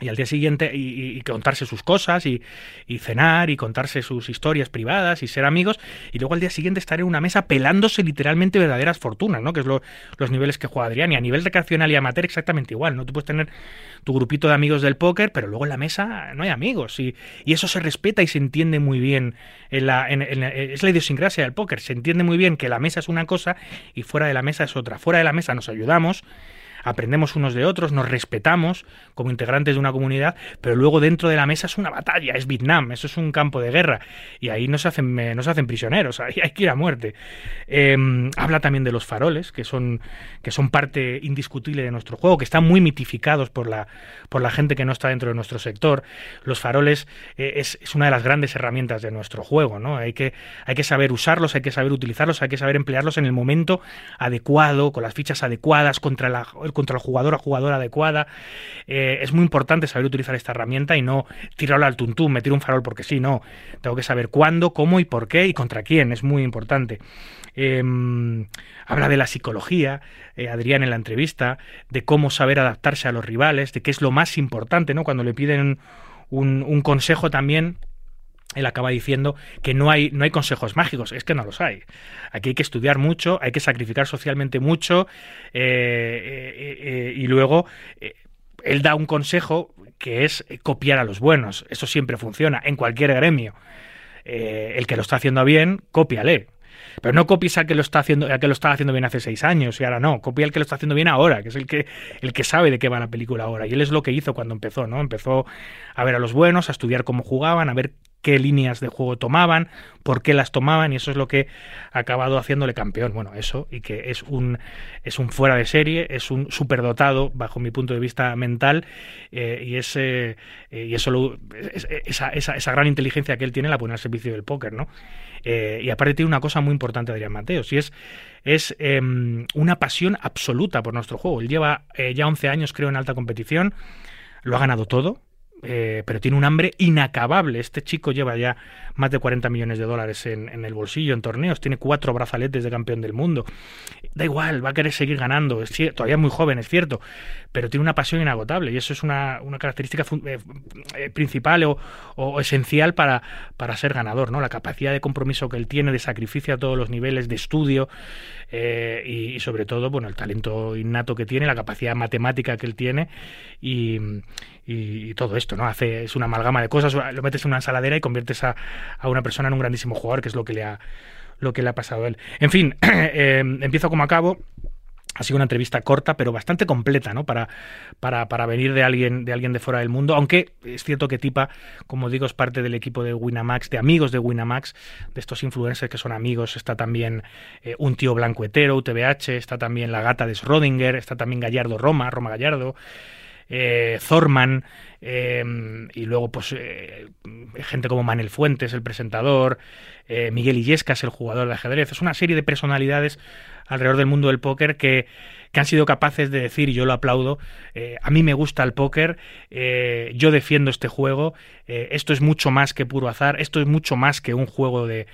y al día siguiente y, contarse sus cosas y, y cenar y contarse sus historias privadas y ser amigos. Y luego al día siguiente estar en una mesa pelándose literalmente verdaderas fortunas, ¿no? Que es lo- los niveles que juega Adrián. Y a nivel recreacional y amateur exactamente igual, ¿no? Tú puedes tener tu grupito de amigos del póker, pero luego en la mesa no hay amigos. Y, y eso se respeta y se entiende muy bien en la, en- en es la idiosincrasia del póker, se entiende muy bien que la mesa es una cosa y fuera de la mesa es otra, fuera de la mesa nos ayudamos aprendemos unos de otros, nos respetamos como integrantes de una comunidad, pero luego dentro de la mesa es una batalla, es Vietnam, eso es un campo de guerra y ahí no se hacen, no se hacen prisioneros, ahí hay que ir a muerte. Eh, habla también de los faroles, que son, que son parte indiscutible de nuestro juego, que están muy mitificados por la, por la gente que no está dentro de nuestro sector. Los faroles eh, es, es una de las grandes herramientas de nuestro juego, ¿no? Hay que, hay que saber usarlos, hay que saber utilizarlos, hay que saber emplearlos en el momento adecuado, con las fichas adecuadas, contra, la, contra el jugador o jugadora adecuada. Eh, es muy importante saber utilizar esta herramienta y no tirarla al tuntún, meter un farol porque sí, no. Tengo que saber cuándo, cómo y por qué y contra quién, es muy importante. Eh, habla de la psicología, eh, Adrián en la entrevista, de cómo saber adaptarse a los rivales, de qué es lo más importante, ¿no? Cuando le piden un consejo también, él acaba diciendo que no hay, no hay consejos mágicos, es que no los hay. Aquí hay que estudiar mucho, hay que sacrificar socialmente mucho eh, eh, eh, y luego él da un consejo que es copiar a los buenos. Eso siempre funciona en cualquier gremio. El que lo está haciendo bien, cópiale. Pero no copies al que lo está haciendo, al que lo estaba haciendo bien hace seis años y ahora no. Copia al que lo está haciendo bien ahora, que es el que, el que sabe de qué va la película ahora. Y él es lo que hizo cuando empezó, ¿no? Empezó a ver a los buenos, a estudiar cómo jugaban, a ver qué líneas de juego tomaban, por qué las tomaban, y eso es lo que ha acabado haciéndole campeón. Bueno, eso, y que es un, es un fuera de serie, es un superdotado, bajo mi punto de vista mental, eh, y, es, eh, y eso lo- es- esa, esa, esa gran inteligencia que él tiene la pone al servicio del póker, ¿no? Eh, y aparte tiene una cosa muy importante Adrián Mateos, y es, es em, una pasión absoluta por nuestro juego. Él lleva ya 11 años, creo, en alta competición, lo ha ganado todo, eh, pero tiene un hambre inacabable. Este chico lleva ya más de 40 millones de dólares en, el bolsillo, en torneos, tiene cuatro brazaletes de campeón del mundo. Da igual, va a querer seguir ganando, es cier- todavía es muy joven, es cierto, pero tiene una pasión inagotable y eso es una, una característica eh, eh, principal o, o esencial para, para ser ganador, ¿no? La capacidad de compromiso que él tiene, de sacrificio a todos los niveles, de estudio eh, y, y sobre todo, bueno, el talento innato que tiene, la capacidad matemática que él tiene y, todo esto, ¿no? Hace, es una amalgama de cosas, lo metes en una ensaladera y conviertes a, a una persona en un grandísimo jugador, que es lo que le ha, lo que le ha pasado a él. En fin, eh, empiezo como acabo. Ha sido una entrevista corta, pero bastante completa, ¿no? Para, para, para venir de alguien, de alguien de fuera del mundo. Aunque es cierto que Tipa, como digo, es parte del equipo de Winamax, de amigos de Winamax, de estos influencers que son amigos. Está también eh, un tío blanco hetero, UTBH, está también la gata de Schrödinger, está también Gallardo Roma, Roma Gallardo, eh, Thorman, eh, y luego pues eh, gente como Manel Fuentes, el presentador, eh, Miguel Illescas, el jugador de ajedrez. Es una serie de personalidades alrededor del mundo del póker que, que han sido capaces de decir, y yo lo aplaudo, eh, a mí me gusta el póker, eh, yo defiendo este juego, eh, esto es mucho más que puro azar, esto es mucho más que un juego de,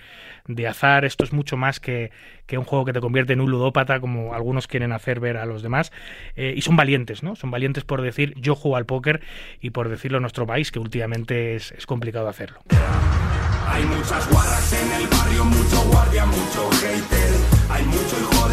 de azar, esto es mucho más que, que un juego que te convierte en un ludópata, como algunos quieren hacer ver a los demás, y son valientes, ¿no? Son valientes por decir, yo juego al póker, y por decirlo en nuestro país, que últimamente es, es complicado hacerlo. Hay muchas guarras en el barrio, mucho guardia, mucho hater. Hay mucho hijo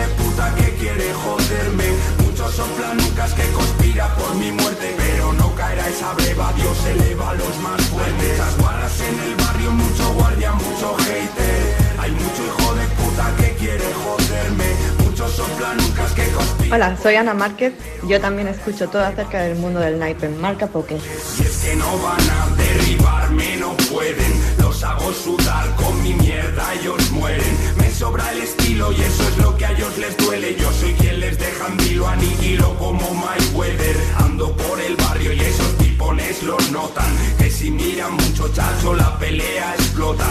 Muchos soplanucas que conspira por mi muerte. Pero no caerá esa breva, Dios eleva a los más fuertes. Hay muchas guarras en el barrio, mucho guardia, mucho hater. Hay mucho hijo de puta que quiere joderme. Muchos soplanucas que conspiran. Hola, soy Ana Márquez. Yo también escucho todo acerca del mundo del naipe en Marca Poker. Y es que no van a derribarme, no pueden. Los hago sudar con mi mierda, ellos mueren. Sobra el estilo y eso es lo que a ellos les duele. Yo soy quien les deja en vilo, aniquilo como Mayweather. Ando por el barrio y esos tipones los notan. Que si miran mucho chacho, la pelea explota.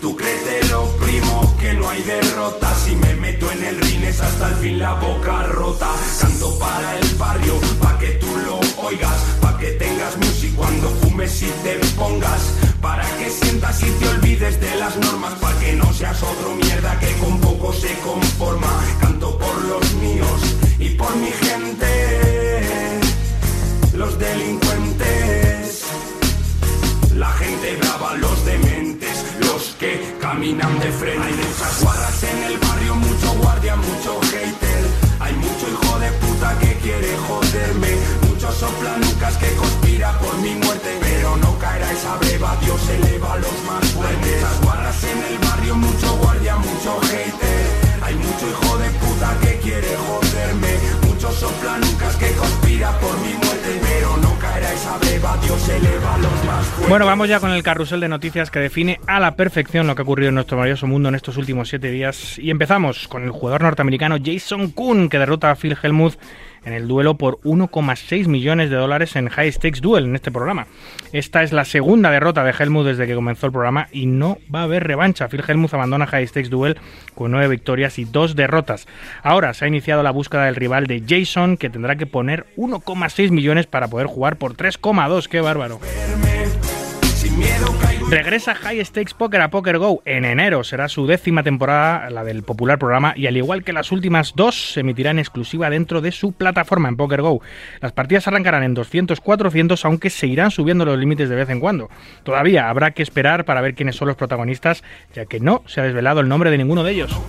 Tú créetelo, primo, que no hay derrota. Si me meto en el rines hasta el fin la boca rota. Canto para el barrio, pa' que tú lo oigas. Pa' que tengas music cuando fumes y te pongas. Para que sientas y te olvides de las normas. Pa' que no seas otro mierda que con poco se conforma. Canto por los míos y por mi gente. Los delincuentes. La gente brava, los dementes, los que caminan de frente. Hay muchas guarras en el barrio, mucho guardia, mucho hater. Hay mucho hijo de puta que quiere joderme. Muchos soplanucas que conspira por mi muerte. Pero no caerá esa breva, Dios eleva a los más fuertes. Hay guarras en el barrio, mucho guardia, mucho hater. Hay mucho hijo de puta que quiere joderme. Muchos soplanucas que conspira por mi muerte. Pero no caerá esa breva, Dios eleva a los más fuertes. Bueno, vamos ya con el carrusel de noticias que define a la perfección lo que ha ocurrido en nuestro maravilloso mundo en estos últimos siete días. Y empezamos con el jugador norteamericano Jason Kuhn, que derrota a Phil Hellmuth en el duelo por 1,6 millones de dólares en High Stakes Duel en este programa. Esta es la segunda derrota de Hellmuth desde que comenzó el programa y no va a haber revancha. Phil Hellmuth abandona High Stakes Duel con nueve victorias y dos derrotas. Ahora se ha iniciado la búsqueda del rival de Jason, que tendrá que poner 1,6 millones para poder jugar por 3,2. ¡Qué bárbaro! Sin miedo Regresa High Stakes Poker a Poker Go en enero. Será su décima temporada, la del popular programa, y al igual que las últimas dos, se emitirá en exclusiva dentro de su plataforma en Poker Go. Las partidas arrancarán en 200-400, aunque se irán subiendo los límites de vez en cuando. Todavía habrá que esperar para ver quiénes son los protagonistas, ya que no se ha desvelado el nombre de ninguno de ellos.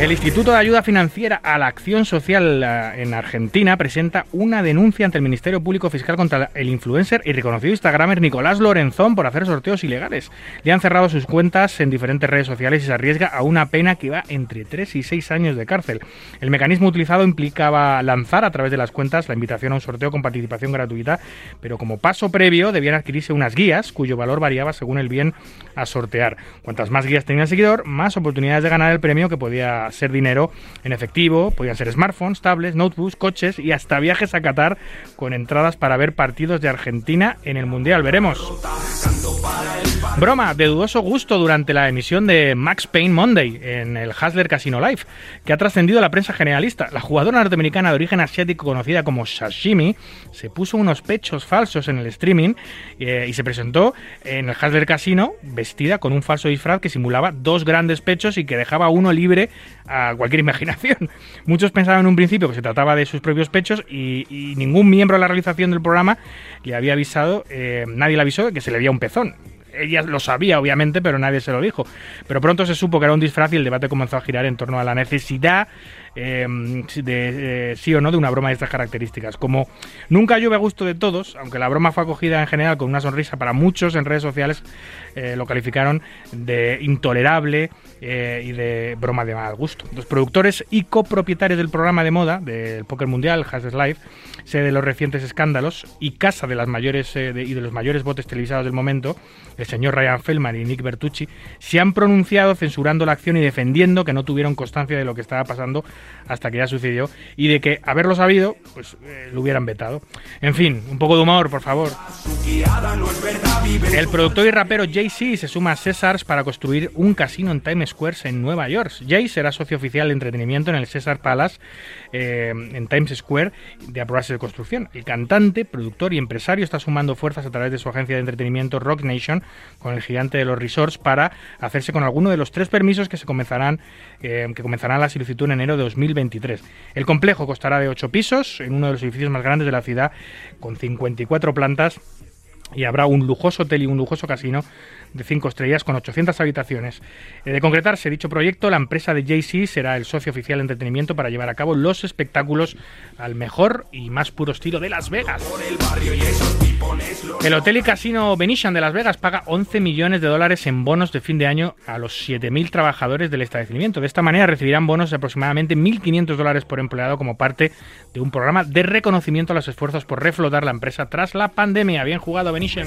El Instituto de Ayuda Financiera a la Acción Social eh, en Argentina presenta una denuncia ante el Ministerio Público Fiscal contra el influencer y reconocido instagramer Nicolás Lorenzón por hacer sorteos ilegales. Le han cerrado sus cuentas en diferentes redes sociales y se arriesga a una pena que va entre 3 y 6 años de cárcel. El mecanismo utilizado implicaba lanzar a través de las cuentas la invitación a un sorteo con participación gratuita, pero como paso previo debían adquirirse unas guías cuyo valor variaba según el bien a sortear. Cuantas más guías tenía el seguidor, más oportunidades de ganar el premio que podía ser dinero en efectivo, podían ser smartphones, tablets, notebooks, coches y hasta viajes a Qatar con entradas para ver partidos de Argentina en el Mundial. Veremos volvemos. Broma de dudoso gusto durante la emisión de Max Payne Monday en el Hustler Casino Live, que ha trascendido a la prensa generalista. La jugadora norteamericana de origen asiático conocida como Sashimi se puso unos pechos falsos en el streaming eh, y se presentó en el Hustler Casino vestida con un falso disfraz que simulaba dos grandes pechos y que dejaba uno libre a cualquier imaginación. Muchos pensaban en un principio que se trataba de sus propios pechos y, y ningún miembro de la realización del programa le había avisado, eh, nadie le avisó de que se le veía un pezón. Ella lo sabía, obviamente, pero nadie se lo dijo. Pero pronto se supo que era un disfraz y el debate comenzó a girar en torno a la necesidad eh, de eh, sí o no de una broma de estas características. Como nunca llueve a gusto de todos, aunque la broma fue acogida en general con una sonrisa para muchos en redes sociales, eh, lo calificaron de intolerable y de broma de mal gusto. Los productores y copropietarios del programa de moda del Poker Mundial, Hasbro Live, sede de los recientes escándalos y casa de las mayores eh, y de los mayores botes televisados del momento, el señor Ryan Feldman y Nick Bertucci, se han pronunciado censurando la acción y defendiendo que no tuvieron constancia de lo que estaba pasando hasta que ya sucedió y de que haberlo sabido, pues eh, lo hubieran vetado. En fin, un poco de humor, por favor. El productor y rapero Jay-Z se suma a Césars para construir un casino en Times Square en Nueva York. Jay será socio oficial de entretenimiento en el César Palace eh, en Times Square de aprobarse de construcción. El cantante, productor y empresario está sumando fuerzas a través de su agencia de entretenimiento Rock Nation con el gigante de los resorts para hacerse con alguno de los tres permisos que se comenzarán eh, que comenzarán la solicitud en enero de 2023. El complejo costará de 8 pisos en uno de los edificios más grandes de la ciudad con 54 plantas y habrá un lujoso hotel y un lujoso casino de 5 estrellas con 800 habitaciones. Eh, de concretarse dicho proyecto, la empresa de Jay-Z será el socio oficial de entretenimiento para llevar a cabo los espectáculos al mejor y más puro estilo de Las Vegas. El hotel y casino Venetian de Las Vegas paga 11 millones de dólares en bonos de fin de año a los 7.000 trabajadores del establecimiento. De esta manera recibirán bonos de aproximadamente 1.500 dólares por empleado como parte de un programa de reconocimiento a los esfuerzos por reflotar la empresa tras la pandemia. Bien jugado, Venetian.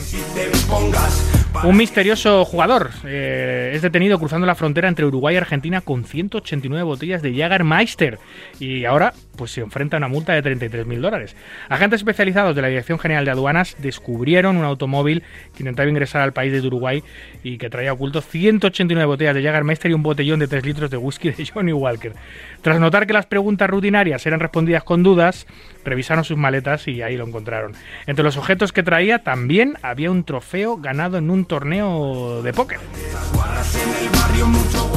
Un misterioso jugador eh, es detenido cruzando la frontera entre Uruguay y Argentina con 189 botellas de Jägermeister y ahora pues se enfrenta a una multa de 33.000 dólares. Agentes especializados de la Dirección General de Aduanas descubrieron un automóvil que intentaba ingresar al país de Uruguay y que traía oculto 189 botellas de Jägermeister y un botellón de 3 litros de whisky de Johnny Walker. Tras notar que las preguntas rutinarias eran respondidas con dudas, revisaron sus maletas y ahí lo encontraron. Entre los objetos que traía también había un trofeo ganado en un torneo de póker.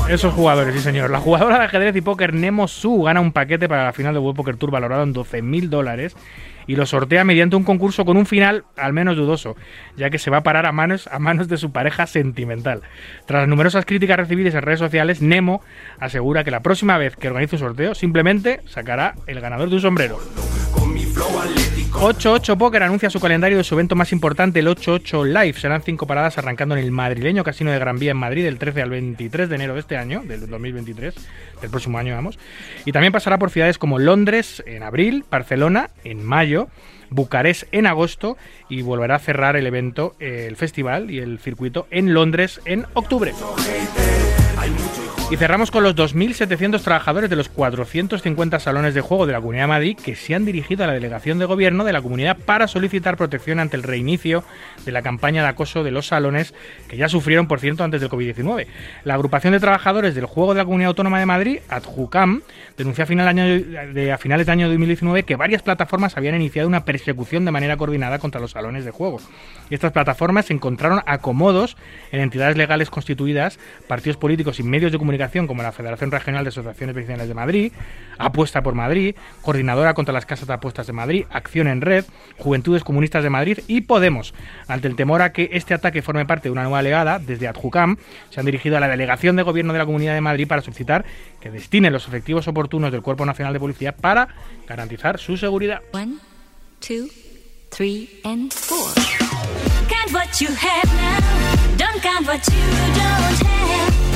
Esos jugadores, sí señor. La jugadora de ajedrez y póker Nemo Su gana un paquete para la final de World Poker Tour valorado en 12.000 dólares y lo sortea mediante un concurso con un final al menos dudoso, ya que se va a parar a manos, a manos de su pareja sentimental. Tras numerosas críticas recibidas en redes sociales, Nemo asegura que la próxima vez que organice un sorteo simplemente sacará el ganador de un sombrero. 88 Poker anuncia su calendario de su evento más importante, el 88 Live. Serán cinco paradas arrancando en el madrileño Casino de Gran Vía en Madrid del 13 al 23 de enero de este año, del 2023, del próximo año, vamos. Y también pasará por ciudades como Londres en abril, Barcelona en mayo, Bucarest en agosto y volverá a cerrar el evento, el festival y el circuito en Londres en octubre. Y cerramos con los 2.700 trabajadores de los 450 salones de juego de la Comunidad de Madrid que se han dirigido a la delegación de gobierno de la comunidad para solicitar protección ante el reinicio de la campaña de acoso de los salones que ya sufrieron, por cierto, antes del COVID-19. La agrupación de trabajadores del juego de la Comunidad Autónoma de Madrid, Adjucam, denunció a, final año, de, a finales de año 2019 que varias plataformas habían iniciado una persecución de manera coordinada contra los salones de juego. Y estas plataformas encontraron acomodos en entidades legales constituidas, partidos políticos y medios de comunicación como la Federación Regional de Asociaciones Vecinales de Madrid, Apuesta por Madrid, Coordinadora contra las Casas de Apuestas de Madrid, Acción en Red, Juventudes Comunistas de Madrid y Podemos. Ante el temor a que este ataque forme parte de una nueva legada, desde Adjucam se han dirigido a la Delegación de Gobierno de la Comunidad de Madrid para solicitar que destine los efectivos oportunos del Cuerpo Nacional de Policía para garantizar su seguridad. One, two, three, and four. Count what you have now. Don't count what you don't have.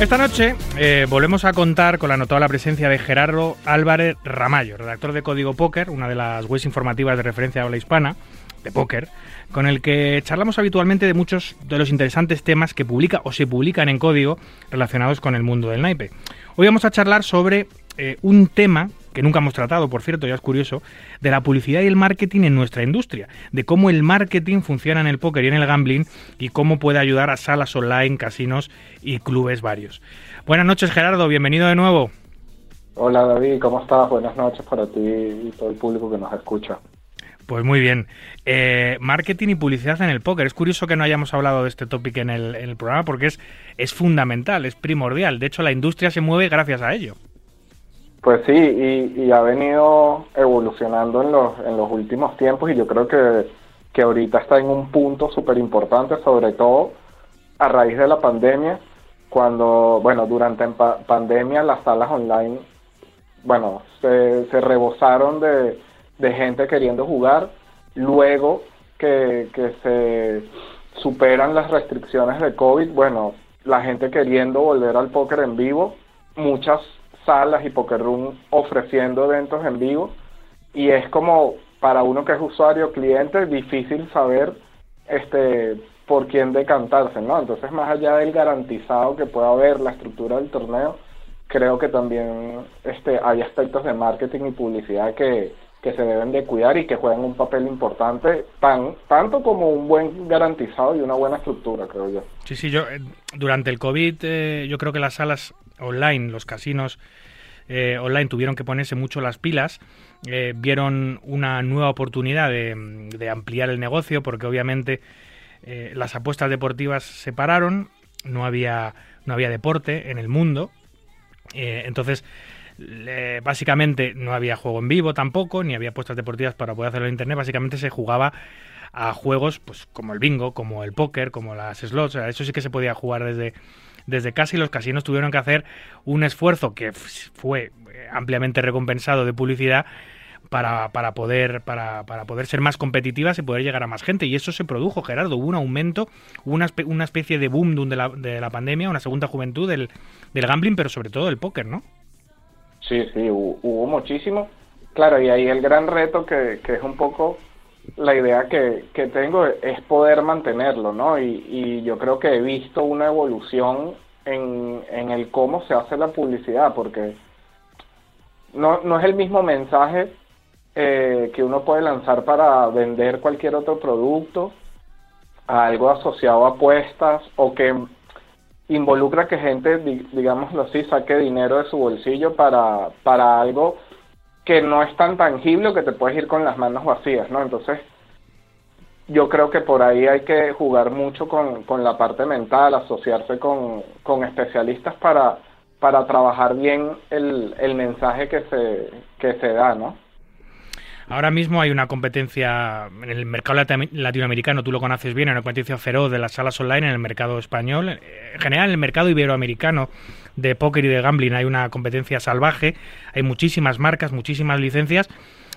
Esta noche eh, volvemos a contar con la notable presencia de Gerardo Álvarez Ramallo, redactor de Código Póker, una de las webs informativas de referencia a habla hispana de póker, con el que charlamos habitualmente de muchos de los interesantes temas que publica o se publican en código relacionados con el mundo del naipe. Hoy vamos a charlar sobre eh, un tema que nunca hemos tratado, por cierto, ya es curioso, de la publicidad y el marketing en nuestra industria, de cómo el marketing funciona en el póker y en el gambling y cómo puede ayudar a salas online, casinos y clubes varios. Buenas noches, Gerardo, bienvenido de nuevo. Hola David, ¿cómo estás? Buenas noches para ti y todo el público que nos escucha. Pues muy bien. Eh, marketing y publicidad en el póker. Es curioso que no hayamos hablado de este topic en el, en el programa porque es, es fundamental, es primordial. De hecho, la industria se mueve gracias a ello. Pues sí, y, y ha venido evolucionando en los, en los últimos tiempos y yo creo que, que ahorita está en un punto súper importante, sobre todo a raíz de la pandemia, cuando, bueno, durante pa- pandemia las salas online, bueno, se, se rebosaron de, gente queriendo jugar, luego que se superan las restricciones de COVID, bueno, la gente queriendo volver al póker en vivo, muchas salas y poker room ofreciendo eventos en vivo y es como para uno que es usuario cliente difícil saber este por quién decantarse, ¿no? Entonces más allá del garantizado que pueda haber la estructura del torneo, creo que también este hay aspectos de marketing y publicidad que, que se deben de cuidar y que juegan un papel importante tan tanto como un buen garantizado y una buena estructura, creo yo. Sí, sí, yo eh, durante el COVID eh, yo creo que las salas online, los casinos eh, online tuvieron que ponerse mucho las pilas, eh, vieron una nueva oportunidad de, ampliar el negocio porque obviamente eh, las apuestas deportivas se pararon, no había, no había deporte en el mundo, entonces básicamente no había juego en vivo tampoco, ni había apuestas deportivas para poder hacerlo en internet, básicamente se jugaba a juegos pues como el bingo, como el póker, como las slots, eso sí que se podía jugar desde, desde casa y los casinos tuvieron que hacer un esfuerzo que fue eh, ampliamente recompensado de publicidad para, para poder para, para poder ser más competitivas y poder llegar a más gente y eso se produjo Gerardo hubo un aumento una, una especie de boom de la, de la pandemia una segunda juventud del, del gambling pero sobre todo del póker ¿no? Sí, sí, hubo, hubo muchísimo. Claro, y ahí el gran reto que, que es un poco la idea que, que tengo es poder mantenerlo, ¿no? Y, yo creo que he visto una evolución en, en el cómo se hace la publicidad, porque no, no es el mismo mensaje eh, que uno puede lanzar para vender cualquier otro producto, a algo asociado a apuestas o que involucra que gente, di- digámoslo así, saque dinero de su bolsillo para, para algo que no es tan tangible o que te puedes ir con las manos vacías, ¿no? Entonces, yo creo que por ahí hay que jugar mucho con, con la parte mental, asociarse con, con especialistas para, para trabajar bien el, el mensaje que se, que se da, ¿no? Ahora mismo hay una competencia en el mercado lati- latinoamericano, tú lo conoces bien, una competencia feroz de las salas online en el mercado español. Eh, En general, en el mercado iberoamericano de póker y de gambling hay una competencia salvaje, hay muchísimas marcas, muchísimas licencias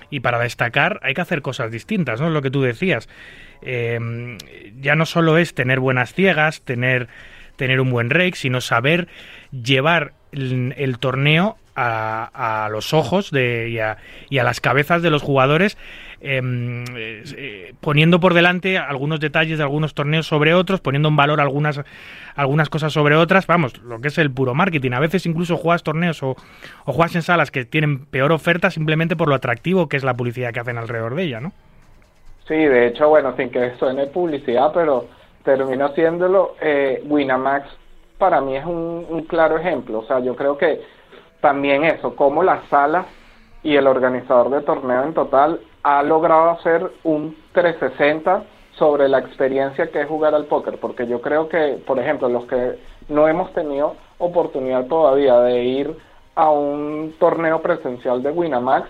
y para destacar hay que hacer cosas distintas, ¿no? Lo que tú decías. Eh, ya no solo es tener buenas ciegas, tener, tener un buen rake, sino saber llevar el, torneo a, a los ojos de, a, y a las cabezas de los jugadores, em, eh, eh, poniendo por delante algunos detalles de algunos torneos sobre otros, poniendo en valor algunas, algunas cosas sobre otras, vamos, lo que es el puro marketing. A veces incluso juegas torneos o, o juegas en salas que tienen peor oferta simplemente por lo atractivo que es la publicidad que hacen alrededor de ella, ¿no? Sí, de hecho, bueno, sin que suene publicidad, pero termino haciéndolo. Eh, Winamax para mí es un, un claro ejemplo. O sea, yo creo que también eso, como las salas y el organizador de torneo en total ha logrado hacer un 360 sobre la experiencia que es jugar al póker, porque yo creo que, por ejemplo, los que no hemos tenido oportunidad todavía de ir a un torneo presencial de Winamax,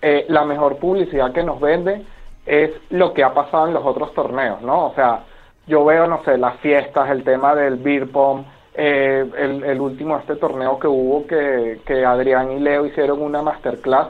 eh, la mejor publicidad que nos vende es lo que ha pasado en los otros torneos, ¿no? O sea, yo veo, no sé, las fiestas, el tema del beer pong, eh, el, el último este torneo que hubo que, que Adrián y Leo hicieron una masterclass.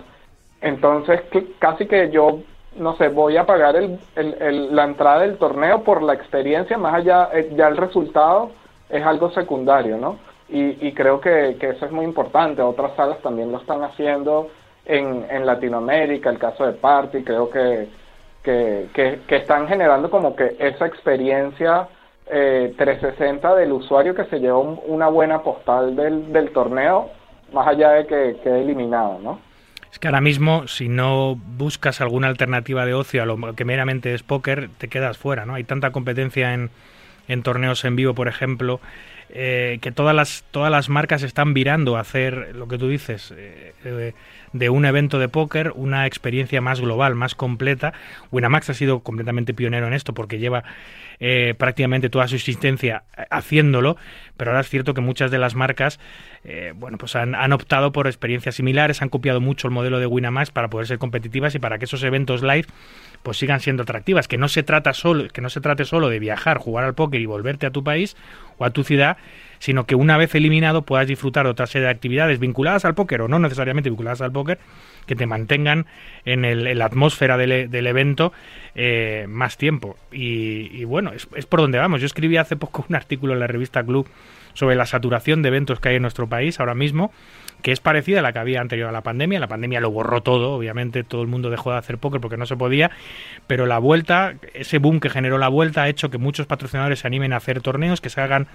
Entonces, casi que yo, no sé, voy a pagar el, el- el- la entrada del torneo por la experiencia, más allá, eh, ya el resultado es algo secundario, ¿no? Y, y creo que, que eso es muy importante. Otras salas también lo están haciendo en, Latinoamérica, el caso de Party, creo que, que, que, están generando como que esa experiencia eh, 360 del usuario que se lleva un- una buena postal del, del torneo, más allá de que quede eliminado, ¿no? Es que ahora mismo, si no buscas alguna alternativa de ocio a lo que meramente es póker, te quedas fuera, ¿no? Hay tanta competencia en, en torneos en vivo, por ejemplo, eh, que todas las, todas las marcas están virando a hacer lo que tú dices, eh, eh, de un evento de póker una experiencia más global, más completa. Winamax ha sido completamente pionero en esto porque lleva eh, prácticamente toda su existencia eh, haciéndolo, pero ahora es cierto que muchas de las marcas eh, bueno, pues han, optado por experiencias similares, han copiado mucho el modelo de Winamax para poder ser competitivas y para que esos eventos live pues sigan siendo atractivas, que no se trata solo, que no se trate solo de viajar, jugar al póker y volverte a tu país o a tu ciudad, sino que una vez eliminado puedas disfrutar de otra serie de actividades vinculadas al póker o no necesariamente vinculadas al póker, que te mantengan en, el- la atmósfera del, del evento eh, más tiempo. Y, y bueno, es, es por donde vamos. Yo escribí hace poco un artículo en la revista Club sobre la saturación de eventos que hay en nuestro país ahora mismo, que es parecida a la que había anterior a la pandemia. La pandemia lo borró todo, obviamente todo el mundo dejó de hacer póker porque no se podía, pero la vuelta, ese boom que generó la vuelta ha hecho que muchos patrocinadores se animen a hacer torneos, que se hagan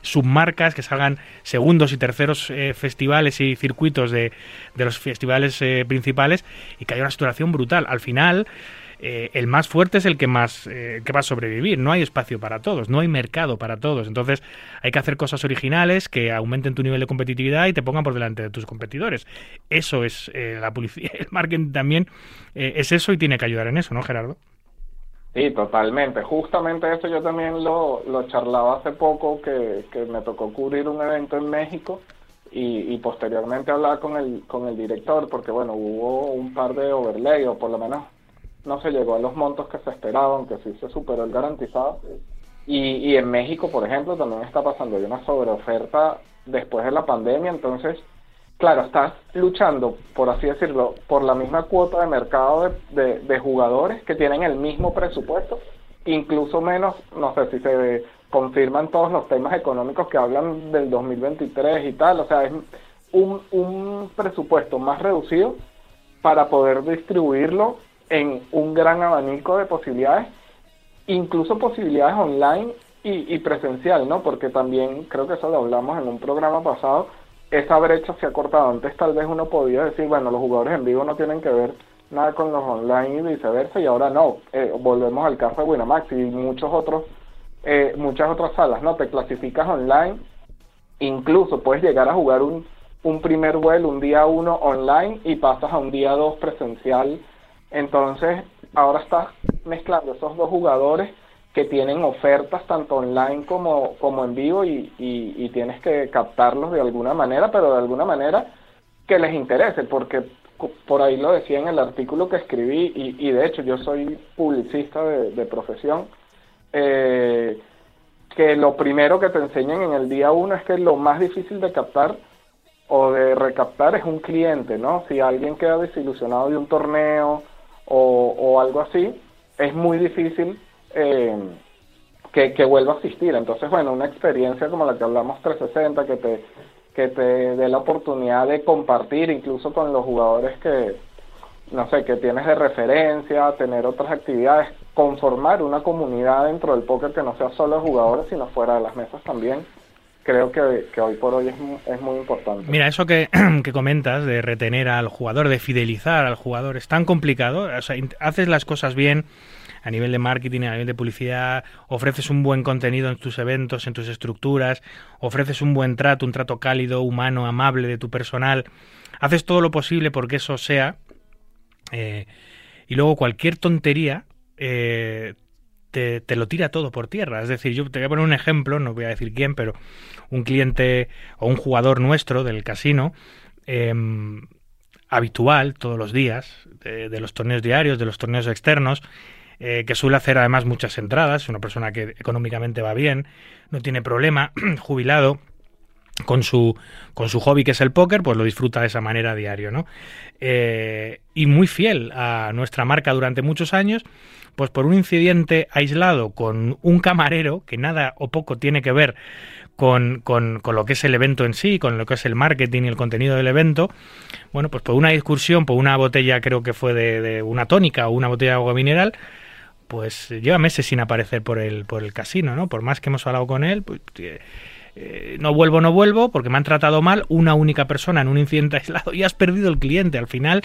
submarcas, que salgan segundos y terceros eh, festivales y circuitos de, de los festivales eh, principales y que haya una saturación brutal. Al final, eh, el más fuerte es el que más eh, que va a sobrevivir. No hay espacio para todos, no hay mercado para todos. Entonces hay que hacer cosas originales que aumenten tu nivel de competitividad y te pongan por delante de tus competidores. Eso es la publicidad, el marketing también es eso y tiene que ayudar en eso, ¿no, Gerardo? Sí, totalmente. Justamente eso yo también lo, lo charlaba hace poco, que, que me tocó cubrir un evento en México y, y posteriormente hablar con el, con el director, porque bueno, hubo un par de overlay, o por lo menos no se llegó a los montos que se esperaban, que sí se superó el garantizado. Y, y en México, por ejemplo, también está pasando hay una sobreoferta después de la pandemia, entonces claro, estás luchando, por así decirlo, por la misma cuota de mercado de, jugadores que tienen el mismo presupuesto, incluso menos, no sé si se confirman todos los temas económicos que hablan del 2023 y tal, o sea, es un, presupuesto más reducido para poder distribuirlo en un gran abanico de posibilidades, incluso posibilidades online y presencial, ¿no? Porque también creo que eso lo hablamos en un programa pasado, esa brecha se ha cortado. Antes tal vez uno podía decir, bueno, los jugadores en vivo no tienen que ver nada con los online y viceversa, y ahora no. Eh, volvemos al caso de Winamax y muchos otros, eh, muchas otras salas, ¿no? Te clasificas online, incluso puedes llegar a jugar un, un primer vuelo, un día uno online y pasas a un día dos presencial. Entonces, ahora estás mezclando esos dos jugadores que tienen ofertas tanto online como, como en vivo y, y, tienes que captarlos de alguna manera, pero de alguna manera que les interese, porque por ahí lo decía en el artículo que escribí y, y de hecho yo soy publicista de, de profesión, eh, que lo primero que te enseñan en el día uno es que lo más difícil de captar o de recaptar es un cliente, ¿no? Si alguien queda desilusionado de un torneo o, o algo así, es muy difícil eh, que, que vuelva a asistir. Entonces, bueno, una experiencia como la que hablamos 360, que te, que te dé la oportunidad de compartir incluso con los jugadores que, no sé, que tienes de referencia, tener otras actividades, conformar una comunidad dentro del póker que no sea solo de jugadores, sino fuera de las mesas también. Creo que, que hoy por hoy es, es muy importante. Mira, eso que, que comentas de retener al jugador, de fidelizar al jugador, es tan complicado. O sea, haces las cosas bien a nivel de marketing, a nivel de publicidad, ofreces un buen contenido en tus eventos, en tus estructuras, ofreces un buen trato, un trato cálido, humano, amable de tu personal. Haces todo lo posible porque eso sea. eh, y luego cualquier tontería eh, te, lo tira todo por tierra. Es decir, yo te voy a poner un ejemplo, no voy a decir quién, pero un cliente o un jugador nuestro del casino, em, habitual todos los días, de los torneos diarios, de los torneos externos, eh, que suele hacer además muchas entradas, una persona que económicamente va bien, no tiene problema, jubilado, con su, con su hobby que es el póker, pues lo disfruta de esa manera a diario, ¿no? Eh, y muy fiel a nuestra marca durante muchos años, pues por un incidente aislado con un camarero que nada o poco tiene que ver con, con, con lo que es el evento en sí, con lo que es el marketing y el contenido del evento, bueno, pues por una discusión, por una botella creo que fue de, de una tónica o una botella de agua mineral, pues lleva meses sin aparecer por el, por el casino, ¿no? Por más que hemos hablado con él, pues, eh, eh, no vuelvo, no vuelvo, porque me han tratado mal una única persona en un incidente aislado y has perdido el cliente. Al final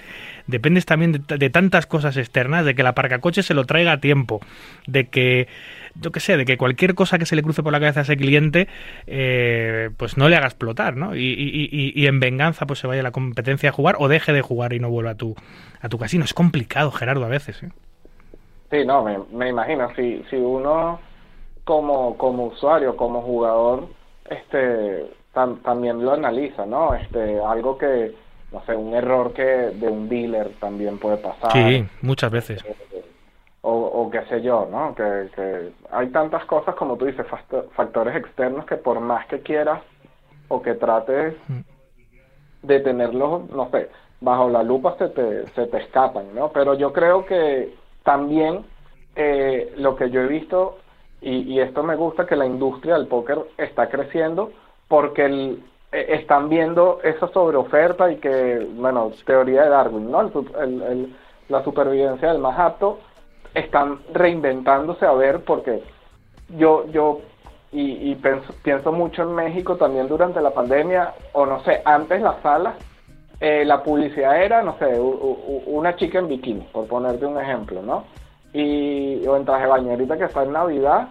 dependes también de, de tantas cosas externas, de que la aparcacoche se lo traiga a tiempo, de que, yo qué sé, de que cualquier cosa que se le cruce por la cabeza a ese cliente, eh, pues no le haga explotar, ¿no? Y, y- y- y en venganza pues se vaya la competencia a jugar o deje de jugar y no vuelva a tu, a tu casino. Es complicado, Gerardo, a veces. ¿eh? Sí, no, me, me imagino, si, si uno como, como usuario, como jugador, este, tam- también lo analiza, ¿no? Este, algo que, no sé, un error que de un dealer también puede pasar. Sí, muchas veces. o, o qué sé yo, ¿no? Que, que hay tantas cosas, como tú dices, facto- factores externos que por más que quieras o que trates de tenerlos, no sé, bajo la lupa se te, se te escapan, ¿no? Pero yo creo que también eh, lo que yo he visto, y, y esto me gusta, que la industria del póker está creciendo porque el, eh, están viendo esa sobreoferta y que, bueno, teoría de Darwin, ¿no? La supervivencia del más apto, están reinventándose a ver porque yo yo y, y pienso mucho en México también durante la pandemia o no sé antes las salas eh, la publicidad era no sé u- u- una chica en bikini por ponerte un ejemplo no y o en traje de bañerita que está en Navidad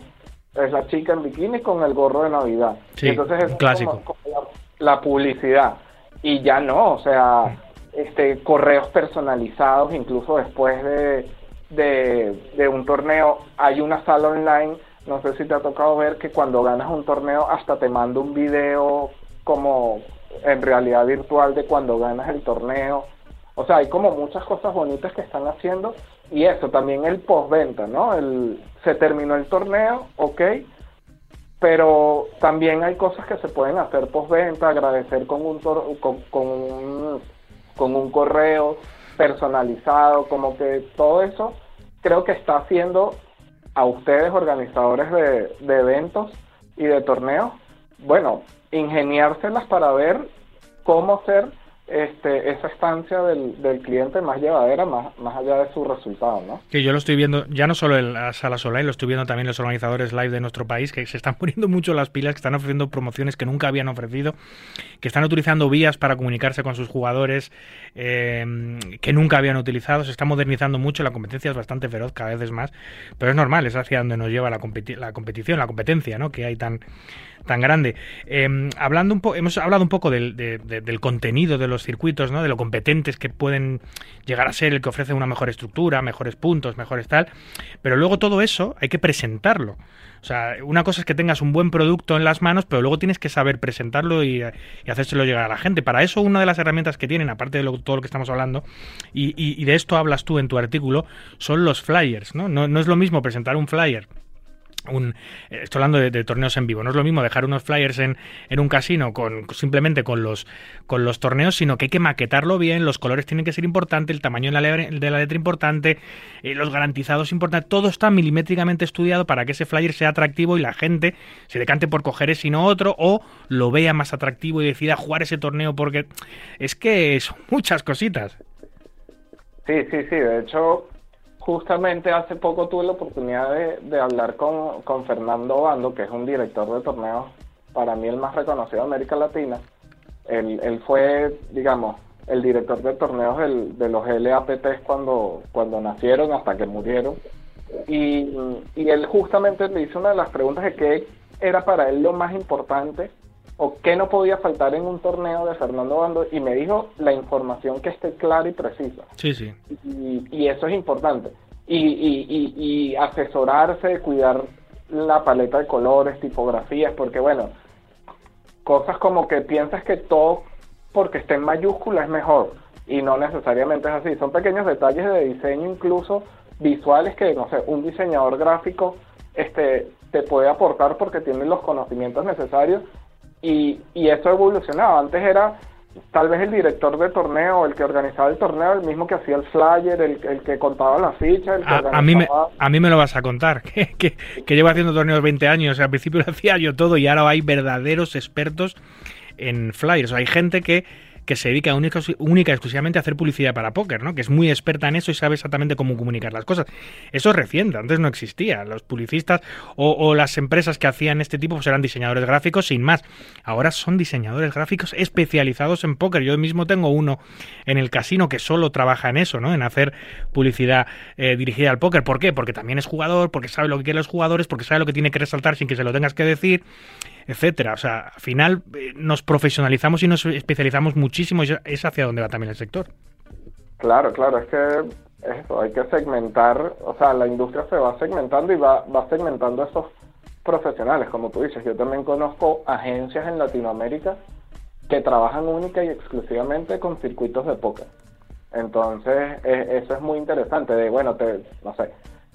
es la chica en bikini con el gorro de Navidad. Sí, entonces es clásico. como- como la, la publicidad. Y ya no o sea este correos personalizados incluso después de, de, de un torneo. Hay una sala online no sé si te ha tocado ver que cuando ganas un torneo hasta te manda un video como en realidad virtual de cuando ganas el torneo. O sea hay como muchas cosas bonitas que están haciendo. Y eso también el postventa no el se terminó el torneo ok. Pero también hay cosas que se pueden hacer postventa, agradecer con un, tor- con, un con un correo personalizado, como que todo eso creo que está haciendo a ustedes organizadores de eventos y de torneos, bueno, ingeniárselas para ver cómo hacer este, esa estancia del, del cliente más llevadera, más, más allá de su resultado, ¿no? Que yo lo estoy viendo, ya no solo en las salas online, lo estoy viendo también los organizadores live de nuestro país, que se están poniendo mucho las pilas, que están ofreciendo promociones que nunca habían ofrecido, que están utilizando vías para comunicarse con sus jugadores eh, que nunca habían utilizado, se está modernizando mucho, la competencia es bastante feroz cada vez es más, pero es normal, es hacia donde nos lleva la, competi- la competición, la competencia, ¿no? Que hay tan tan grande. Eh, hablando un hemos hablado un poco del, de- de- del contenido de los circuitos, ¿no? De lo competentes que pueden llegar a ser el que ofrece una mejor estructura, mejores puntos, mejores tal. Pero luego todo eso hay que presentarlo. O sea, una cosa es que tengas un buen producto en las manos, pero luego tienes que saber presentarlo y, hacérselo llegar a la gente. Para eso, una de las herramientas que tienen, aparte de lo- todo lo que estamos hablando, y, de esto hablas tú en tu artículo, son los flyers. No, no es lo mismo presentar un flyer un, eh, estoy hablando de, torneos en vivo. No es lo mismo dejar unos flyers en, en un casino con simplemente con los con los torneos, sino que hay que maquetarlo bien. Los colores tienen que ser importantes, el tamaño de la, letra- de la letra importante, eh, los garantizados importantes. Todo está milimétricamente estudiado para que ese flyer sea atractivo y la gente se decante por coger ese y no otro o lo vea más atractivo y decida jugar ese torneo porque es que son muchas cositas. Sí, sí, sí. De hecho, justamente hace poco tuve la oportunidad de, de hablar con, con Fernando Bando, que es un director de torneos, para mí el más reconocido de América Latina. Él, él fue, digamos, el director de torneos del- de los LAPTs cuando, cuando nacieron hasta que murieron. Y, y él justamente le hizo una de las preguntas de qué era para él lo más importante o qué no podía faltar en un torneo de Fernando Bando y me dijo la información que esté clara y precisa Sí, sí. y, y eso es importante. Y, y, y, y asesorarse, cuidar la paleta de colores, tipografías, porque bueno, cosas como que piensas que todo porque esté en mayúscula es mejor y no necesariamente es así. Son pequeños detalles de diseño, incluso visuales, que no sé, un diseñador gráfico este te puede aportar porque tiene los conocimientos necesarios y, y eso ha evolucionado. Antes era tal vez el director de torneo, el que organizaba el torneo, el mismo que hacía el flyer, el, el que contaba las fichas, el que A, a mí me, organizaba- a mí me lo vas a contar, que, que, que llevo haciendo torneos 20 años, al principio lo hacía yo todo y ahora hay verdaderos expertos en flyers. Hay gente que, que se dedica única, única exclusivamente a hacer publicidad para póker, ¿no? que es muy experta en eso y sabe exactamente cómo comunicar las cosas. Eso es reciente, antes no existía. Los publicistas o, o las empresas que hacían este tipo pues eran diseñadores gráficos sin más. Ahora son diseñadores gráficos especializados en póker. Yo mismo tengo uno en el casino que solo trabaja en eso, ¿no? En hacer publicidad eh, dirigida al póker. ¿Por qué? Porque también es jugador, porque sabe lo que quieren los jugadores, porque sabe lo que tiene que resaltar sin que se lo tengas que decir, etcétera. O sea, al final eh, nos profesionalizamos y nos especializamos muchísimo y es hacia donde va también el sector. Claro, claro, es que eso, hay que segmentar, o sea, la industria se va segmentando y va, va segmentando esos profesionales, como tú dices. Yo también conozco agencias en Latinoamérica que trabajan única y exclusivamente con circuitos de póker. Entonces, eso es muy interesante. De, bueno, te, no sé,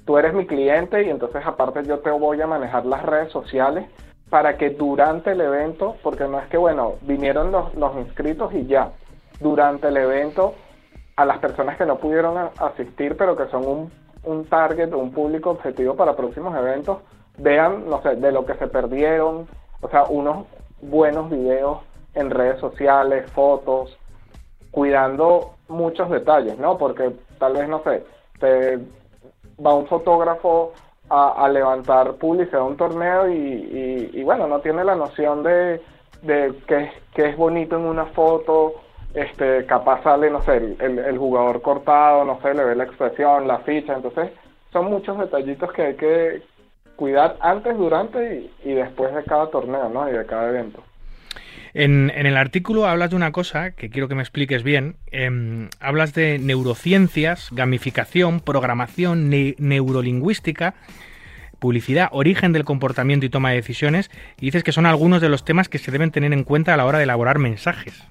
tú eres mi cliente y entonces aparte yo te voy a manejar las redes sociales para que durante el evento, porque no es que, bueno, vinieron los, los inscritos y ya, durante el evento, a las personas que no pudieron asistir, pero que son un, un target, un público objetivo para próximos eventos, vean, no sé, de lo que se perdieron, o sea, unos buenos videos en redes sociales, fotos, cuidando muchos detalles, ¿no? Porque tal vez, no sé, te va un fotógrafo a, levantar publicidad a un torneo y, y- y, bueno, no tiene la noción de, de qué, es- es bonito en una foto, este, capaz sale, no sé, el, el- el jugador cortado, no sé, le ve la expresión, la ficha, entonces son muchos detallitos que hay que cuidar antes, durante y, y después de cada torneo, ¿no? Y de cada evento. En, el artículo hablas de una cosa que quiero que me expliques bien. Em, hablas de neurociencias, gamificación, programación, ne- neurolingüística, publicidad, origen del comportamiento y toma de decisiones. Y dices que son algunos de los temas que se deben tener en cuenta a la hora de elaborar mensajes.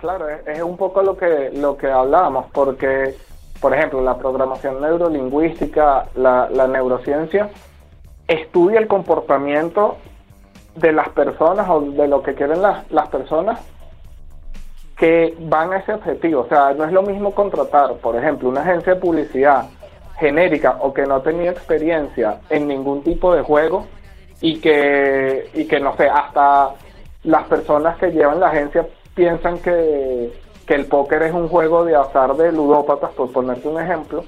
Claro, es, un poco lo que, lo que hablábamos, porque, por ejemplo, la programación neurolingüística, la neurociencia, estudia el comportamiento de las personas o de lo que quieren las, las personas que van a ese objetivo. O sea, no es lo mismo contratar, por ejemplo, una agencia de publicidad genérica o que no tenía experiencia en ningún tipo de juego y que, y que no sé, hasta las personas que llevan la agencia piensan que, que el póker es un juego de azar de ludópatas, por ponerte un ejemplo,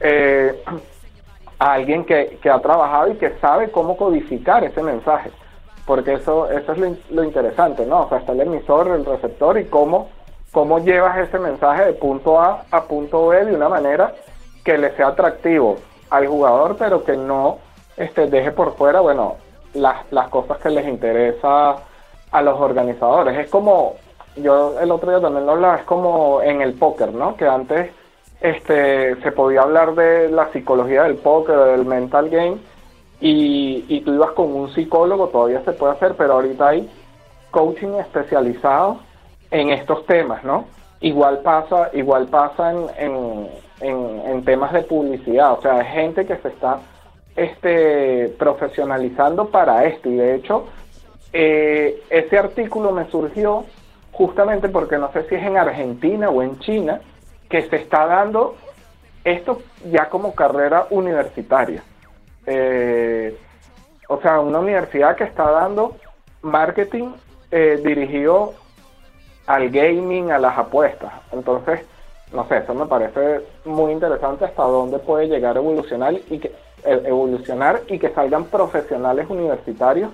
eh, a alguien que, que ha trabajado y que sabe cómo codificar ese mensaje. Porque eso, eso es lo, lo interesante, ¿no? O sea, está el emisor, el receptor y cómo, cómo llevas ese mensaje de punto A a punto B de una manera que le sea atractivo al jugador, pero que no este, deje por fuera, bueno, las, las cosas que les interesa a los organizadores. Es como, yo el otro día también lo hablaba, es como en el póker, ¿no? Que antes este, se podía hablar de la psicología del póker, del mental game, y, y tú ibas con un psicólogo, todavía se puede hacer, pero ahorita hay coaching especializado en estos temas, ¿no? Igual pasa, igual pasa en, en, en, en temas de publicidad, o sea, hay gente que se está este, profesionalizando para esto, y de hecho, eh, ese artículo me surgió justamente porque no sé si es en Argentina o en China, que se está dando esto ya como carrera universitaria. Eh, o sea, una universidad que está dando marketing eh, dirigido al gaming, a las apuestas. Entonces, no sé, eso me parece muy interesante hasta dónde puede llegar a evolucionar y que e- evolucionar y que salgan profesionales universitarios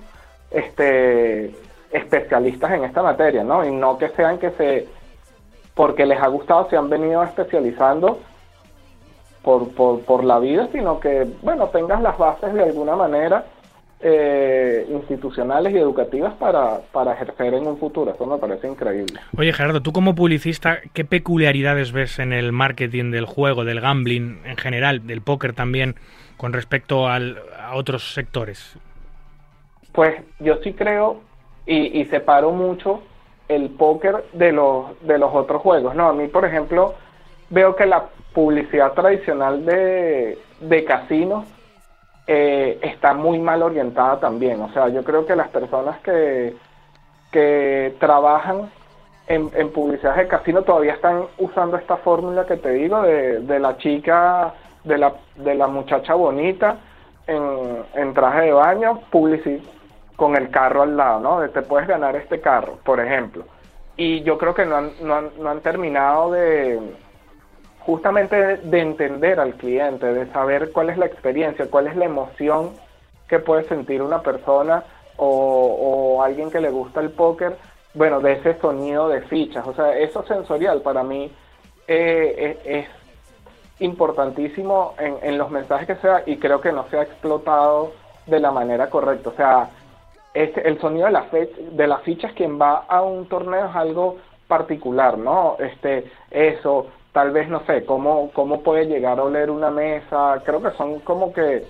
este especialistas en esta materia, ¿no? Y no que sean que se porque les ha gustado se han venido especializando por, por, por la vida, sino que, bueno, tengas las bases de alguna manera eh, institucionales y educativas para, para ejercer en un futuro. Eso me parece increíble. Oye, Gerardo, tú como publicista, ¿qué peculiaridades ves en el marketing del juego, del gambling en general, del póker también, con respecto al- a otros sectores? Pues yo sí creo y, y separo mucho el póker de los, de los otros juegos. No, a mí, por ejemplo, veo que la publicidad tradicional de, de casinos eh, está muy mal orientada también. O sea, yo creo que las personas que, que trabajan en, en publicidad de casino todavía están usando esta fórmula que te digo de, de la chica, de la, de la muchacha bonita en, en traje de baño, publici con el carro al lado, ¿no? De te puedes ganar este carro, por ejemplo. Y yo creo que no han, no han, no han terminado de justamente de, de entender al cliente, de saber cuál es la experiencia, cuál es la emoción que puede sentir una persona o, alguien que le gusta el póker, bueno, de ese sonido de fichas. O sea, eso sensorial para mí eh, es, es importantísimo en, en los mensajes que sea y creo que no se ha explotado de la manera correcta. O sea, este, el sonido de, la fe- de las fichas quien va a un torneo es algo particular, ¿no? Este, eso, tal vez, no sé, cómo, cómo puede llegar a oler una mesa, creo que son como que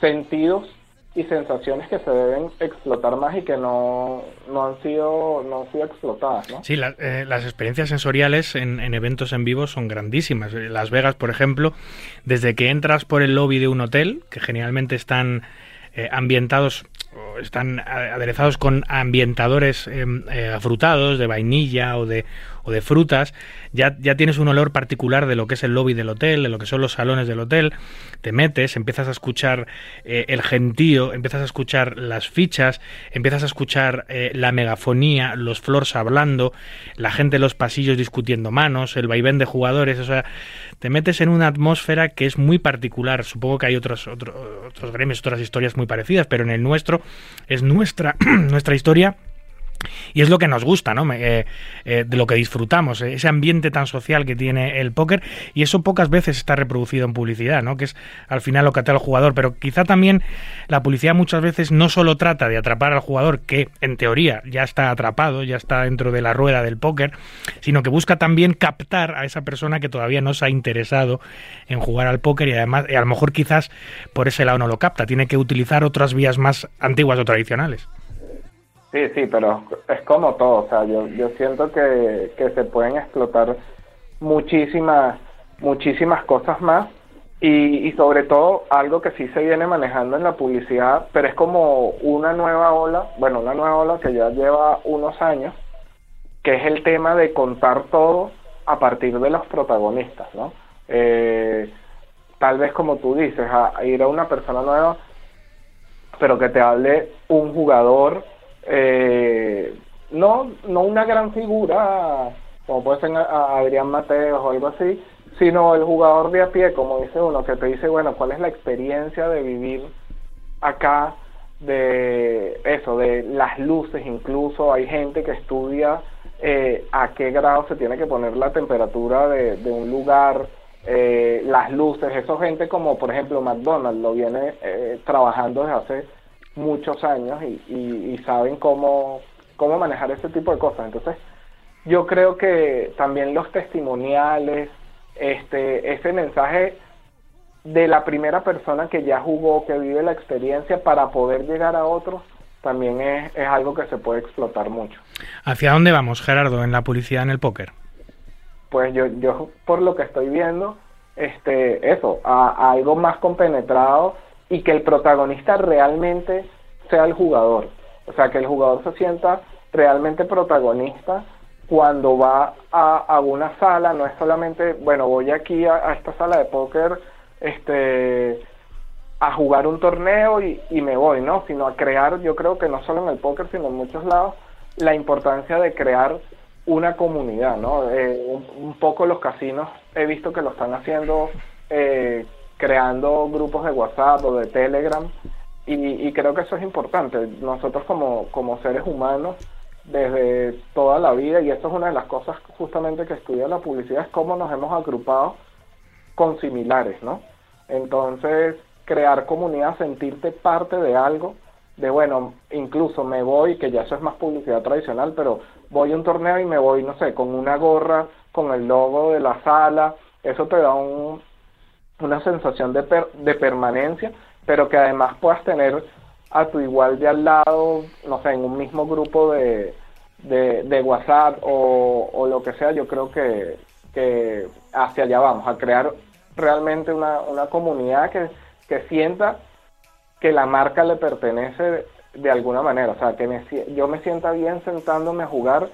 sentidos y sensaciones que se deben explotar más y que no, no han sido no han sido explotadas, ¿no? Sí, la- eh, las experiencias sensoriales en, en eventos en vivo son grandísimas. En Las Vegas, por ejemplo, desde que entras por el lobby de un hotel, que generalmente están eh, ambientados, están aderezados con ambientadores eh, eh, afrutados, de vainilla o de, de frutas, ya, ya tienes un olor particular de lo que es el lobby del hotel, de lo que son los salones del hotel, te metes, empiezas a escuchar eh, el gentío, empiezas a escuchar las fichas, empiezas a escuchar eh, la megafonía, los floors hablando, la gente en los pasillos discutiendo manos, el vaivén de jugadores, o sea, te metes en una atmósfera que es muy particular. Supongo que hay otros, otro- otros gremios, otras historias muy parecidas, pero en el nuestro es nuestra, nuestra historia y es lo que nos gusta, ¿no? Eh, eh, de lo que disfrutamos, eh, ese ambiente tan social que tiene el póker y eso pocas veces está reproducido en publicidad, ¿no? Que es al final lo que atrae al jugador, pero quizá también la publicidad muchas veces no solo trata de atrapar al jugador que en teoría ya está atrapado, ya está dentro de la rueda del póker, sino que busca también captar a esa persona que todavía no se ha interesado en jugar al póker y además y a lo mejor quizás por ese lado no lo capta, tiene que utilizar otras vías más antiguas o tradicionales. Sí, sí, pero es como todo, o sea, yo, yo siento que, que se pueden explotar muchísimas, muchísimas cosas más y, y sobre todo algo que sí se viene manejando en la publicidad, pero es como una nueva ola, bueno, una nueva ola que ya lleva unos años, que es el tema de contar todo a partir de los protagonistas, ¿no? Eh, tal vez como tú dices, a, a ir a una persona nueva, pero que te hable un jugador, eh, no, no una gran figura, como puede ser Adrián Mateos o algo así, sino el jugador de a pie, como dice uno, que te dice, bueno, ¿cuál es la experiencia de vivir acá? De eso, de las luces, incluso hay gente que estudia eh, a qué grado se tiene que poner la temperatura de, de un lugar, eh, las luces, eso gente como por ejemplo McDonald's lo viene eh, trabajando desde hace muchos años y, y, y saben cómo, cómo manejar ese tipo de cosas. Entonces, yo creo que también los testimoniales, este, ese mensaje de la primera persona que ya jugó, que vive la experiencia para poder llegar a otros, también es, es algo que se puede explotar mucho. ¿Hacia dónde vamos, Gerardo, en la publicidad en el póker? Pues yo, yo por lo que estoy viendo, este, eso, a, a algo más compenetrado y que el protagonista realmente sea el jugador. O sea, que el jugador se sienta realmente protagonista cuando va a, a una sala, no es solamente, bueno, voy aquí a, esta sala de póker, este, a jugar un torneo y, y me voy, ¿no? Sino a crear, yo creo que no solo en el póker, sino en muchos lados, la importancia de crear una comunidad, ¿no? Eh, un, un poco los casinos he visto que lo están haciendo eh, creando grupos de WhatsApp o de Telegram y, creo que eso es importante. Nosotros como, como seres humanos desde toda la vida y esto es una de las cosas justamente que estudia la publicidad es cómo nos hemos agrupado con similares, ¿no? Entonces, crear comunidad, sentirte parte de algo, de bueno, incluso me voy, que ya eso es más publicidad tradicional, pero voy a un torneo y me voy, no sé, con una gorra, con el logo de la sala, eso te da un, una sensación de, per- de permanencia, pero que además puedas tener a tu igual de al lado, no sé, en un mismo grupo de, de, de WhatsApp o, o lo que sea, yo creo que, que hacia allá vamos, a crear realmente una, una comunidad que, que sienta que la marca le pertenece de alguna manera, o sea, que me yo me sienta bien sentándome a jugar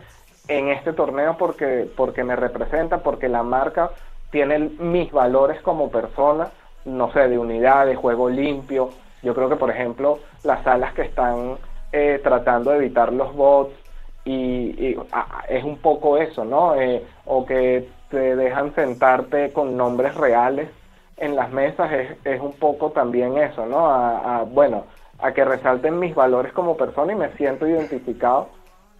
en este torneo porque, porque me representa, porque la marca tiene mis valores como persona, no sé, de unidad, de juego limpio. Yo creo que, por ejemplo, las salas que están eh, tratando de evitar los bots y, ah, es un poco eso, ¿no? Eh, o que te dejan sentarte con nombres reales en las mesas es, es un poco también eso, ¿no? A, a, bueno, a que resalten mis valores como persona y me siento identificado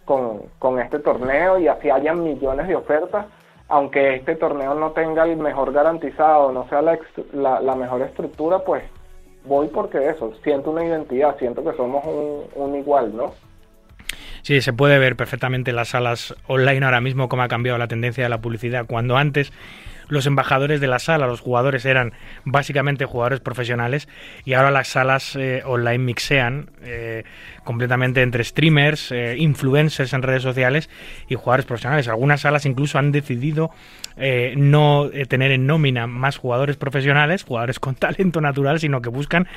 con, con este torneo y así hayan millones de ofertas, aunque este torneo no tenga el mejor garantizado, no sea la, la, la mejor estructura, pues voy porque eso, siento una identidad, siento que somos un, un igual, ¿no? Sí, se puede ver perfectamente en las salas online ahora mismo cómo ha cambiado la tendencia de la publicidad. Cuando antes los embajadores de la sala, los jugadores eran básicamente jugadores profesionales y ahora las salas eh, online mixean eh, completamente entre streamers, eh, influencers en redes sociales y jugadores profesionales. Algunas salas incluso han decidido eh, no eh, tener en nómina más jugadores profesionales, jugadores con talento natural, sino que buscan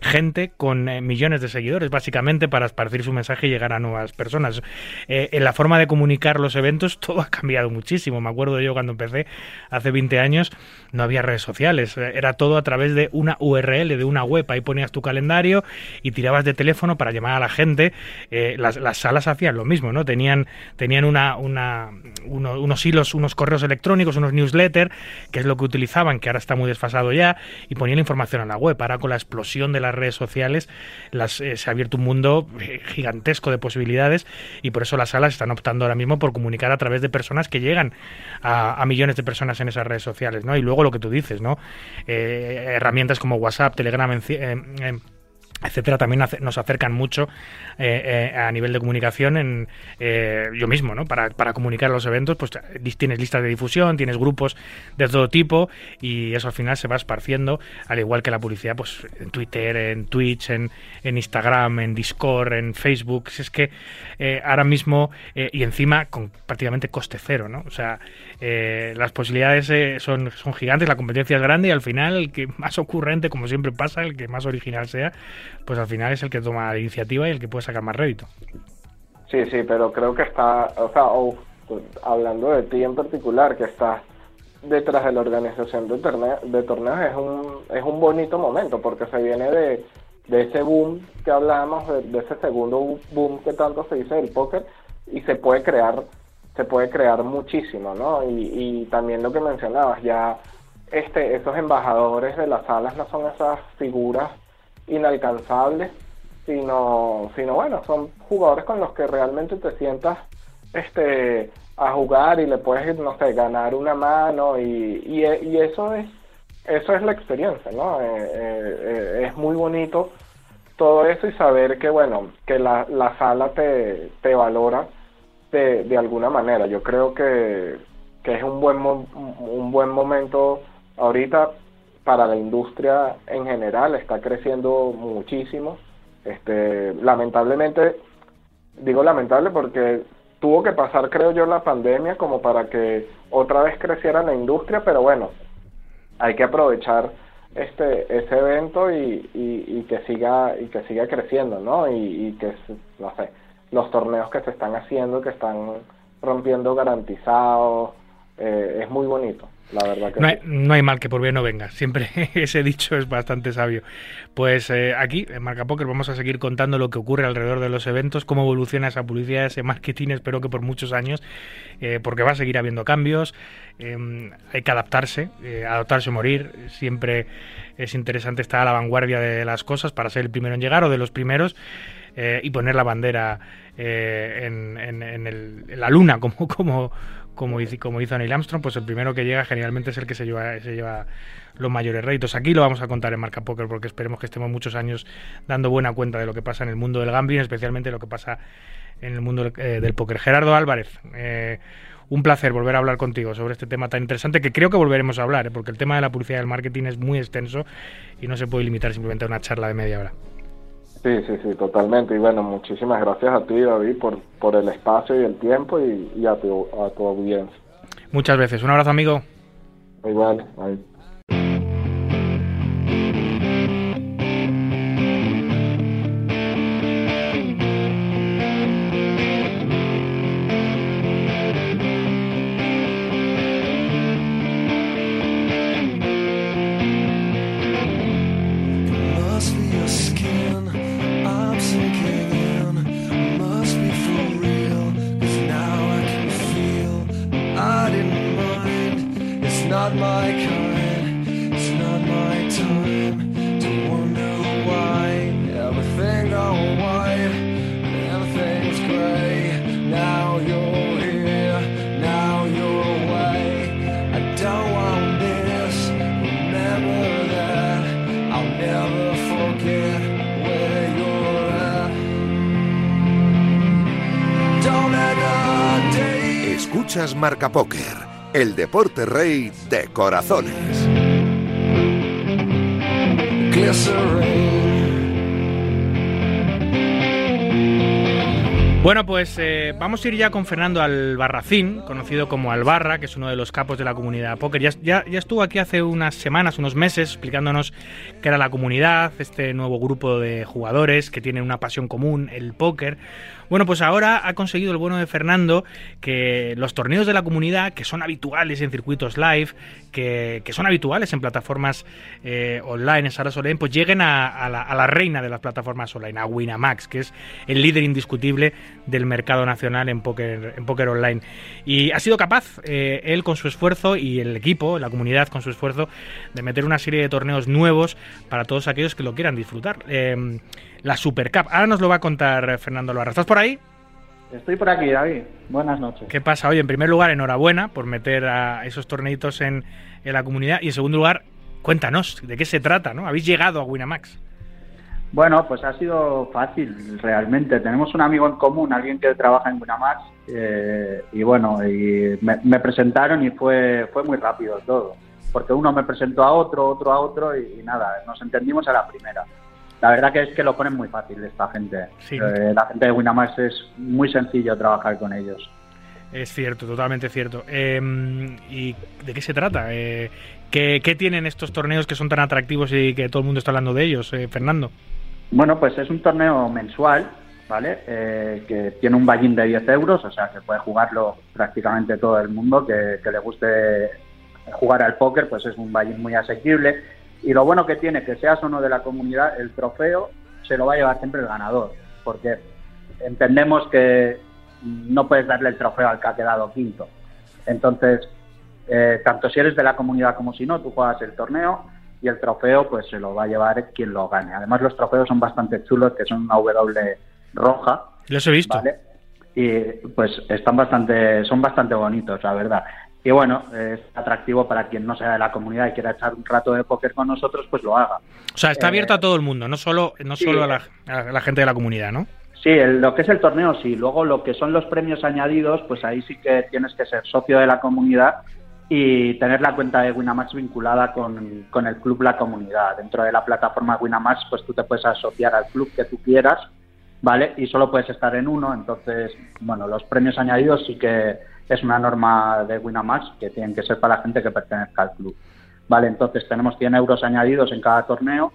gente con eh, millones de seguidores, básicamente para esparcir su mensaje y llegar a nuevas personas. En la forma de comunicar los eventos todo ha cambiado muchísimo. Me acuerdo yo cuando empecé hace 20 años, no había redes sociales, era todo a través de una URL, de una web. Ahí ponías tu calendario y tirabas de teléfono para llamar a la gente. Las, las salas hacían lo mismo, ¿no? Tenían, tenían una, una, uno- unos hilos, unos correos electrónicos, unos newsletters, que es lo que utilizaban, que ahora está muy desfasado ya, y ponían la información en la web. Ahora con la explosión de las redes sociales las, eh, se ha abierto un mundo eh, gigantesco de posibilidades y por eso las salas están optando ahora mismo por comunicar a través de personas que llegan a, millones de personas en esas redes sociales, ¿no? Y luego lo que tú dices, ¿no? Eh, herramientas como WhatsApp, Telegram, eh, eh, etcétera, también nos acercan mucho eh, eh, a nivel de comunicación en eh, yo mismo, ¿no? Para, para comunicar los eventos, pues tienes listas de difusión, tienes grupos de todo tipo y eso al final se va esparciendo, al igual que la publicidad, pues en Twitter, en Twitch, en, en Instagram, en Discord, en Facebook. Si Es que eh, ahora mismo y encima con prácticamente coste cero, ¿no? O sea, las posibilidades son, son gigantes, la competencia es grande y al final el que más ocurrente, como siempre pasa, el que más original sea, pues al final es el que toma la iniciativa y el que puede sacar más rédito. Sí, sí, pero creo que está, o sea, o, hablando de ti en particular, que estás detrás de la organización de, torne- de torneos, es un, es un bonito momento, porque se viene de, de ese boom que hablábamos, de, de ese segundo boom que tanto se dice del póker, y se puede crear, se puede crear muchísimo, ¿no? Y, y también lo que mencionabas, ya este, esos embajadores de las salas no son esas figuras inalcanzables, sino, sino bueno, son jugadores con los que realmente te sientas este a jugar y le puedes, no sé, ganar una mano y, y, y eso es eso es la experiencia, ¿no? Eh, eh, eh, es muy bonito todo eso y saber que, bueno, que la, la sala te, te valora de, de alguna manera. Yo creo que, que es un buen, mo- un buen momento ahorita para la industria en general, está creciendo muchísimo. Este, lamentablemente, digo lamentable porque tuvo que pasar, creo yo, la pandemia como para que otra vez creciera la industria, pero bueno, hay que aprovechar este ese evento y, y, y que siga y que siga creciendo, ¿no? Y, y que no sé, los torneos que se están haciendo, que están rompiendo garantizados, eh, es muy bonito, la verdad que No sí. hay, no hay mal que por bien no venga. Siempre ese dicho es bastante sabio. Pues eh, aquí, en Marca Póker, vamos a seguir contando lo que ocurre alrededor de los eventos, cómo evoluciona esa publicidad, ese marketing, espero que por muchos años, eh, porque va a seguir habiendo cambios. eh, hay que adaptarse, eh, adaptarse o morir. Siempre es interesante estar a la vanguardia de las cosas para ser el primero en llegar o de los primeros. eh, y poner la bandera eh, en, en- en el- en la luna, como, como, como, hizo, como hizo Neil Armstrong, pues el primero que llega generalmente es el que se lleva, se lleva los mayores réditos. Aquí lo vamos a contar en Marca Póker porque esperemos que estemos muchos años dando buena cuenta de lo que pasa en el mundo del gambling, especialmente lo que pasa en el mundo del, eh, del póker. Gerardo Álvarez, eh, un placer volver a hablar contigo sobre este tema tan interesante que creo que volveremos a hablar, eh, porque el tema de la publicidad y el marketing es muy extenso y no se puede limitar simplemente a una charla de media hora. Sí, sí, sí, totalmente. Y bueno, muchísimas gracias a ti, David, por, por el espacio y el tiempo y, y a, tu, a tu audiencia. Muchas veces. Un abrazo, amigo. Igual, bye. Marca Póker, el deporte rey de corazones. Bueno, pues eh, vamos a ir ya con Fernando Albarracín, conocido como Albarra, que es uno de los capos de la comunidad póker. Ya, ya, ya estuvo aquí hace unas semanas, unos meses, explicándonos qué era la comunidad, este nuevo grupo de jugadores que tienen una pasión común, el póker. Bueno, pues ahora ha conseguido el bueno de Fernando que los torneos de la comunidad, que son habituales en circuitos live, que, que son habituales en plataformas eh, online, en salas online, pues lleguen a, la, reina de las plataformas online, a Winamax, que es el líder indiscutible del mercado nacional en póker, en online. Y ha sido capaz, eh, él con su esfuerzo y el equipo, la comunidad con su esfuerzo, de meter una serie de torneos nuevos para todos aquellos que lo quieran disfrutar. Eh, la Super Cup. Ahora nos lo va a contar Fernando Albarra. ¿Estás por ahí? Estoy por aquí, David. Buenas noches. ¿Qué pasa? Oye, en primer lugar, enhorabuena por meter a esos torneitos en, en la comunidad. Y en segundo lugar, cuéntanos, ¿de qué se trata? ¿no? ¿Habéis llegado a Winamax? Bueno, pues ha sido fácil, realmente. Tenemos un amigo en común, alguien que trabaja en Winamax, eh, y bueno, y me, me presentaron y fue, fue muy rápido todo. Porque uno me presentó a otro, otro a otro, y, y nada, nos entendimos a la primera. La verdad que es que lo ponen muy fácil esta gente. Sí. Eh, la gente de Winamax es muy sencillo trabajar con ellos. Es cierto, totalmente cierto. Eh, ¿Y de qué se trata? Eh, ¿qué, qué tienen estos torneos que son tan atractivos y que todo el mundo está hablando de ellos, eh, Fernando? Bueno, pues es un torneo mensual, ¿vale? Eh, que tiene un ballín de 10 euros, o sea que puede jugarlo prácticamente todo el mundo que, que le guste jugar al póker, pues es un ballín muy asequible. Y lo bueno que tiene, que seas uno de la comunidad, el trofeo se lo va a llevar siempre el ganador, porque entendemos que no puedes darle el trofeo al que ha quedado quinto. Entonces, eh, tanto si eres de la comunidad como si no, tú juegas el torneo y el trofeo pues se lo va a llevar quien lo gane. Además los trofeos son bastante chulos, que son una W roja. Los he visto. ¿vale? Y pues están bastante, son bastante bonitos, la verdad. Y bueno, es atractivo para quien no sea de la comunidad y quiera echar un rato de póker con nosotros, pues lo haga. O sea, está Eh, abierto a todo el mundo, no solo, no sí. solo a, la, a la gente de la comunidad, ¿no? Sí, el- lo que es el torneo sí. Luego lo que son los premios añadidos, pues ahí sí que tienes que ser socio de la comunidad y tener la cuenta de Winamax vinculada con, con el club La Comunidad. Dentro de la plataforma Winamax, pues tú te puedes asociar al club que tú quieras, ¿vale? Y solo puedes estar en uno. Entonces, bueno, los premios añadidos sí que es una norma de Winamax que tienen que ser para la gente que pertenezca al club. Vale, entonces tenemos 100 euros añadidos en cada torneo.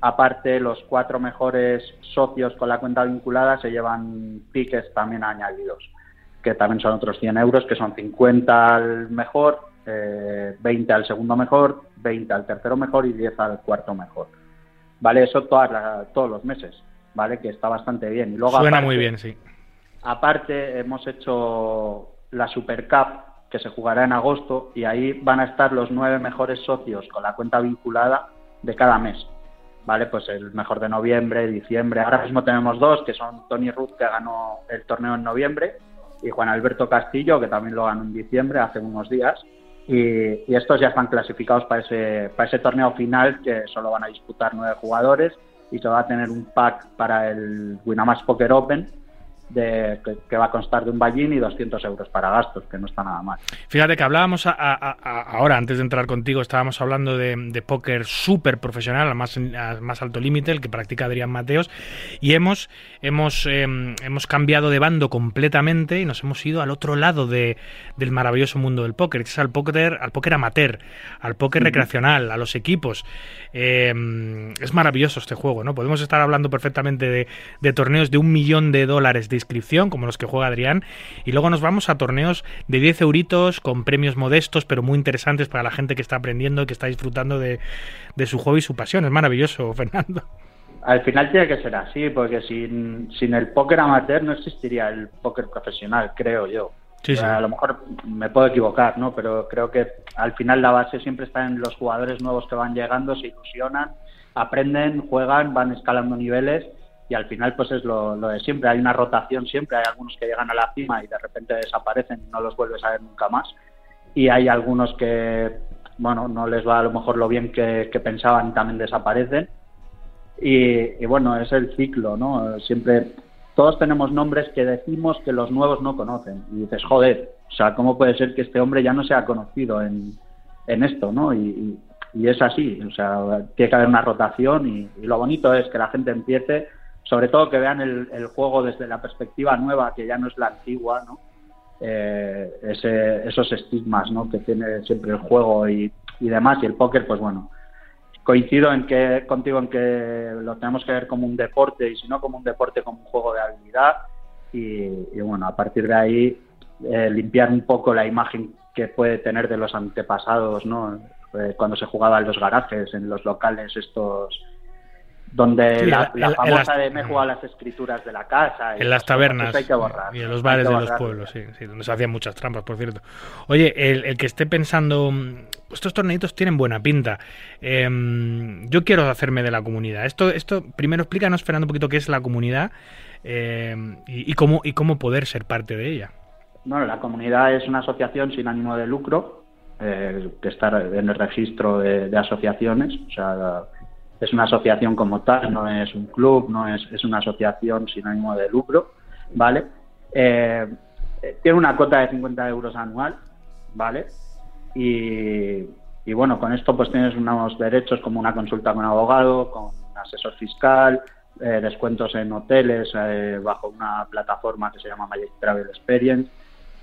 Aparte, los cuatro mejores socios con la cuenta vinculada se llevan tickets también añadidos, que también son otros 100 euros, que son 50 al mejor, eh, 20 al segundo mejor, 20 al tercero mejor y 10 al cuarto mejor. Vale, eso todas la- todos los meses, vale, que está bastante bien. Y luego Suena aparte- muy bien, sí. Aparte, hemos hecho la Super Cup, que se jugará en agosto, y ahí van a estar los nueve mejores socios con la cuenta vinculada de cada mes. ¿Vale? Pues el mejor de noviembre, diciembre. Ahora mismo tenemos dos, que son Tony Ruth, que ganó el torneo en noviembre, y Juan Alberto Castillo, que también lo ganó en diciembre, hace unos días. Y, y estos ya están clasificados para ese, para ese torneo final, que solo van a disputar nueve jugadores, y se va a tener un pack para el Winamax Poker Open, de, que, que va a constar de un ballín y 200 euros para gastos, que no está nada mal. Fíjate que hablábamos a- a- a- ahora, antes de entrar contigo, estábamos hablando de, de póker súper profesional, al más, al más alto límite, el que practica Adrián Mateos, y hemos, hemos, eh, hemos cambiado de bando completamente y nos hemos ido al otro lado de, del maravilloso mundo del póker, que es al póker, al póker amateur, al póker recreacional, a los equipos. Eh, es maravilloso este juego, ¿no? Podemos estar hablando perfectamente de, de torneos de un millón de dólares de inscripción, como los que juega Adrián, y luego nos vamos a torneos de 10 euritos con premios modestos, pero muy interesantes para la gente que está aprendiendo que está disfrutando de, de su juego y su pasión. Es maravilloso, Fernando. Al final tiene que ser así, porque sin, sin el póker amateur no existiría el póker profesional, creo yo. Sí, sí. A lo mejor me puedo equivocar, ¿no? Pero creo que al final la base siempre está en los jugadores nuevos que van llegando, se ilusionan, aprenden, juegan, van escalando niveles y al final pues es lo, lo de siempre. Hay una rotación siempre, hay algunos que llegan a la cima y de repente desaparecen y no los vuelves a ver nunca más. Y hay algunos que, bueno, no les va a lo mejor lo bien que, que pensaban y también desaparecen. Y, y bueno, es el ciclo, ¿no? Siempre, todos tenemos nombres que decimos que los nuevos no conocen. Y dices, joder, o sea, ¿cómo puede ser que este hombre ya no sea conocido en, en esto, ¿no? Y, y- y es así, o sea, tiene que haber una rotación y, y lo bonito es que la gente empiece, sobre todo que vean el, juego desde la perspectiva nueva, que ya no es la antigua, ¿no? Eh, ese- esos estigmas, ¿no? Que tiene siempre el juego y, y demás, y el póker, pues bueno, coincido en que contigo en que lo tenemos que ver como un deporte y si no como un deporte como un juego de habilidad y, y bueno a partir de ahí eh, limpiar un poco la imagen que puede tener de los antepasados no Eh, cuando se jugaba en los garajes en los locales estos donde Sí, la, famosa de me jugaba las escrituras de la casa y En las tabernas pues hay que borrar, y en los bares de los pueblos, sí, sí, donde se hacían muchas trampas, por cierto. Oye, el, que esté pensando, estos torneitos tienen buena pinta. Em, yo quiero hacerme de la comunidad. Esto, esto primero explícanos, Fernando, un poquito qué es la comunidad y, y cómo, y cómo poder ser parte de ella. Bueno, la comunidad es una asociación sin ánimo de lucro, eh, que está en el registro de, de asociaciones. O sea, es una asociación como tal, no es un club, no es, es una asociación sin ánimo de lucro, ¿vale? Eh, eh, tiene una cuota de 50 euros anual, ¿vale? Y, y bueno, con esto pues tienes unos derechos como una consulta con abogado, con asesor fiscal, eh, descuentos en hoteles bajo una plataforma que se llama Magic Travel Experience.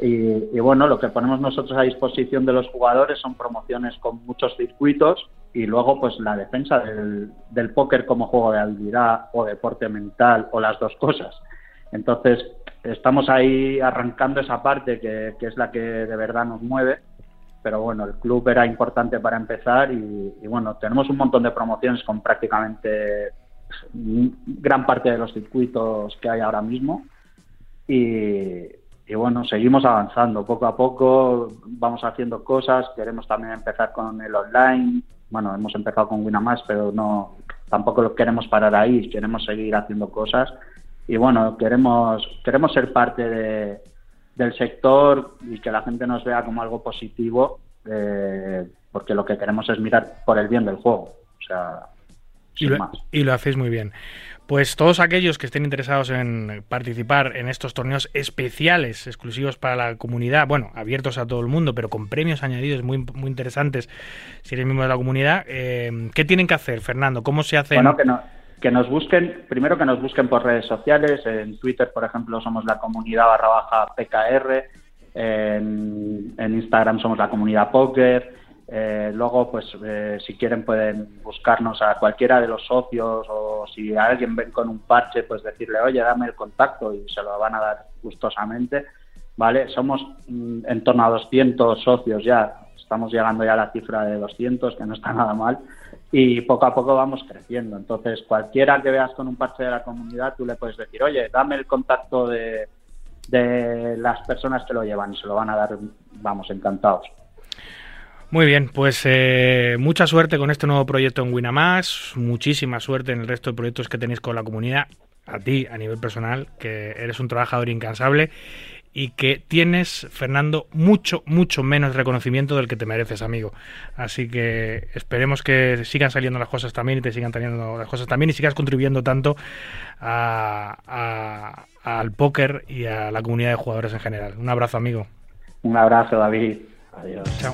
Y, y bueno, lo que ponemos nosotros a disposición de los jugadores son promociones con muchos circuitos y luego pues la defensa del, del póker como juego de habilidad o deporte mental o las dos cosas. Entonces, estamos ahí arrancando esa parte que, que es la que de verdad nos mueve pero bueno, el club era importante para empezar y, bueno, tenemos un montón de promociones con prácticamente gran parte de los circuitos que hay ahora mismo y bueno, seguimos avanzando poco a poco, vamos haciendo cosas, queremos también empezar con el online, bueno, hemos empezado con Winamax, pero no, tampoco lo queremos parar ahí, queremos seguir haciendo cosas y bueno, queremos, queremos ser parte de, del sector y que la gente nos vea como algo positivo, eh, porque lo que queremos es mirar por el bien del juego. O sea, Y lo, y lo hacéis muy bien. Pues todos aquellos que estén interesados en participar en estos torneos especiales, exclusivos para la comunidad, bueno, abiertos a todo el mundo, pero con premios añadidos muy, muy interesantes si eres miembro de la comunidad, eh, ¿qué tienen que hacer, Fernando? ¿Cómo se hacen? Bueno, que, no- que nos busquen, primero que nos busquen por redes sociales, en Twitter, por ejemplo, somos la comunidad barra baja PKR, en, en Instagram somos la comunidad Poker, eh, luego, pues, eh, si quieren pueden buscarnos a cualquiera de los socios o si alguien ven con un parche, pues decirle, oye, dame el contacto y se lo van a dar gustosamente, ¿vale? Somos mm, en torno a 200 socios ya, estamos llegando ya a la cifra de 200, que no está nada mal, y poco a poco vamos creciendo. Entonces, cualquiera que veas con un parche de la comunidad, tú le puedes decir, oye, dame el contacto de, de las personas que lo llevan y se lo van a dar, vamos, encantados. Muy bien, pues eh, mucha suerte con este nuevo proyecto en Winamax, muchísima suerte en el resto de proyectos que tenéis con la comunidad, a ti a nivel personal, que eres un trabajador incansable y que tienes, Fernando, mucho, mucho menos reconocimiento del que te mereces, amigo. Así que esperemos que sigan saliendo las cosas también y te sigan saliendo las cosas también y sigas contribuyendo tanto a- a- al póker y a la comunidad de jugadores en general. Un abrazo, amigo. Un abrazo, David. Adiós. Chao.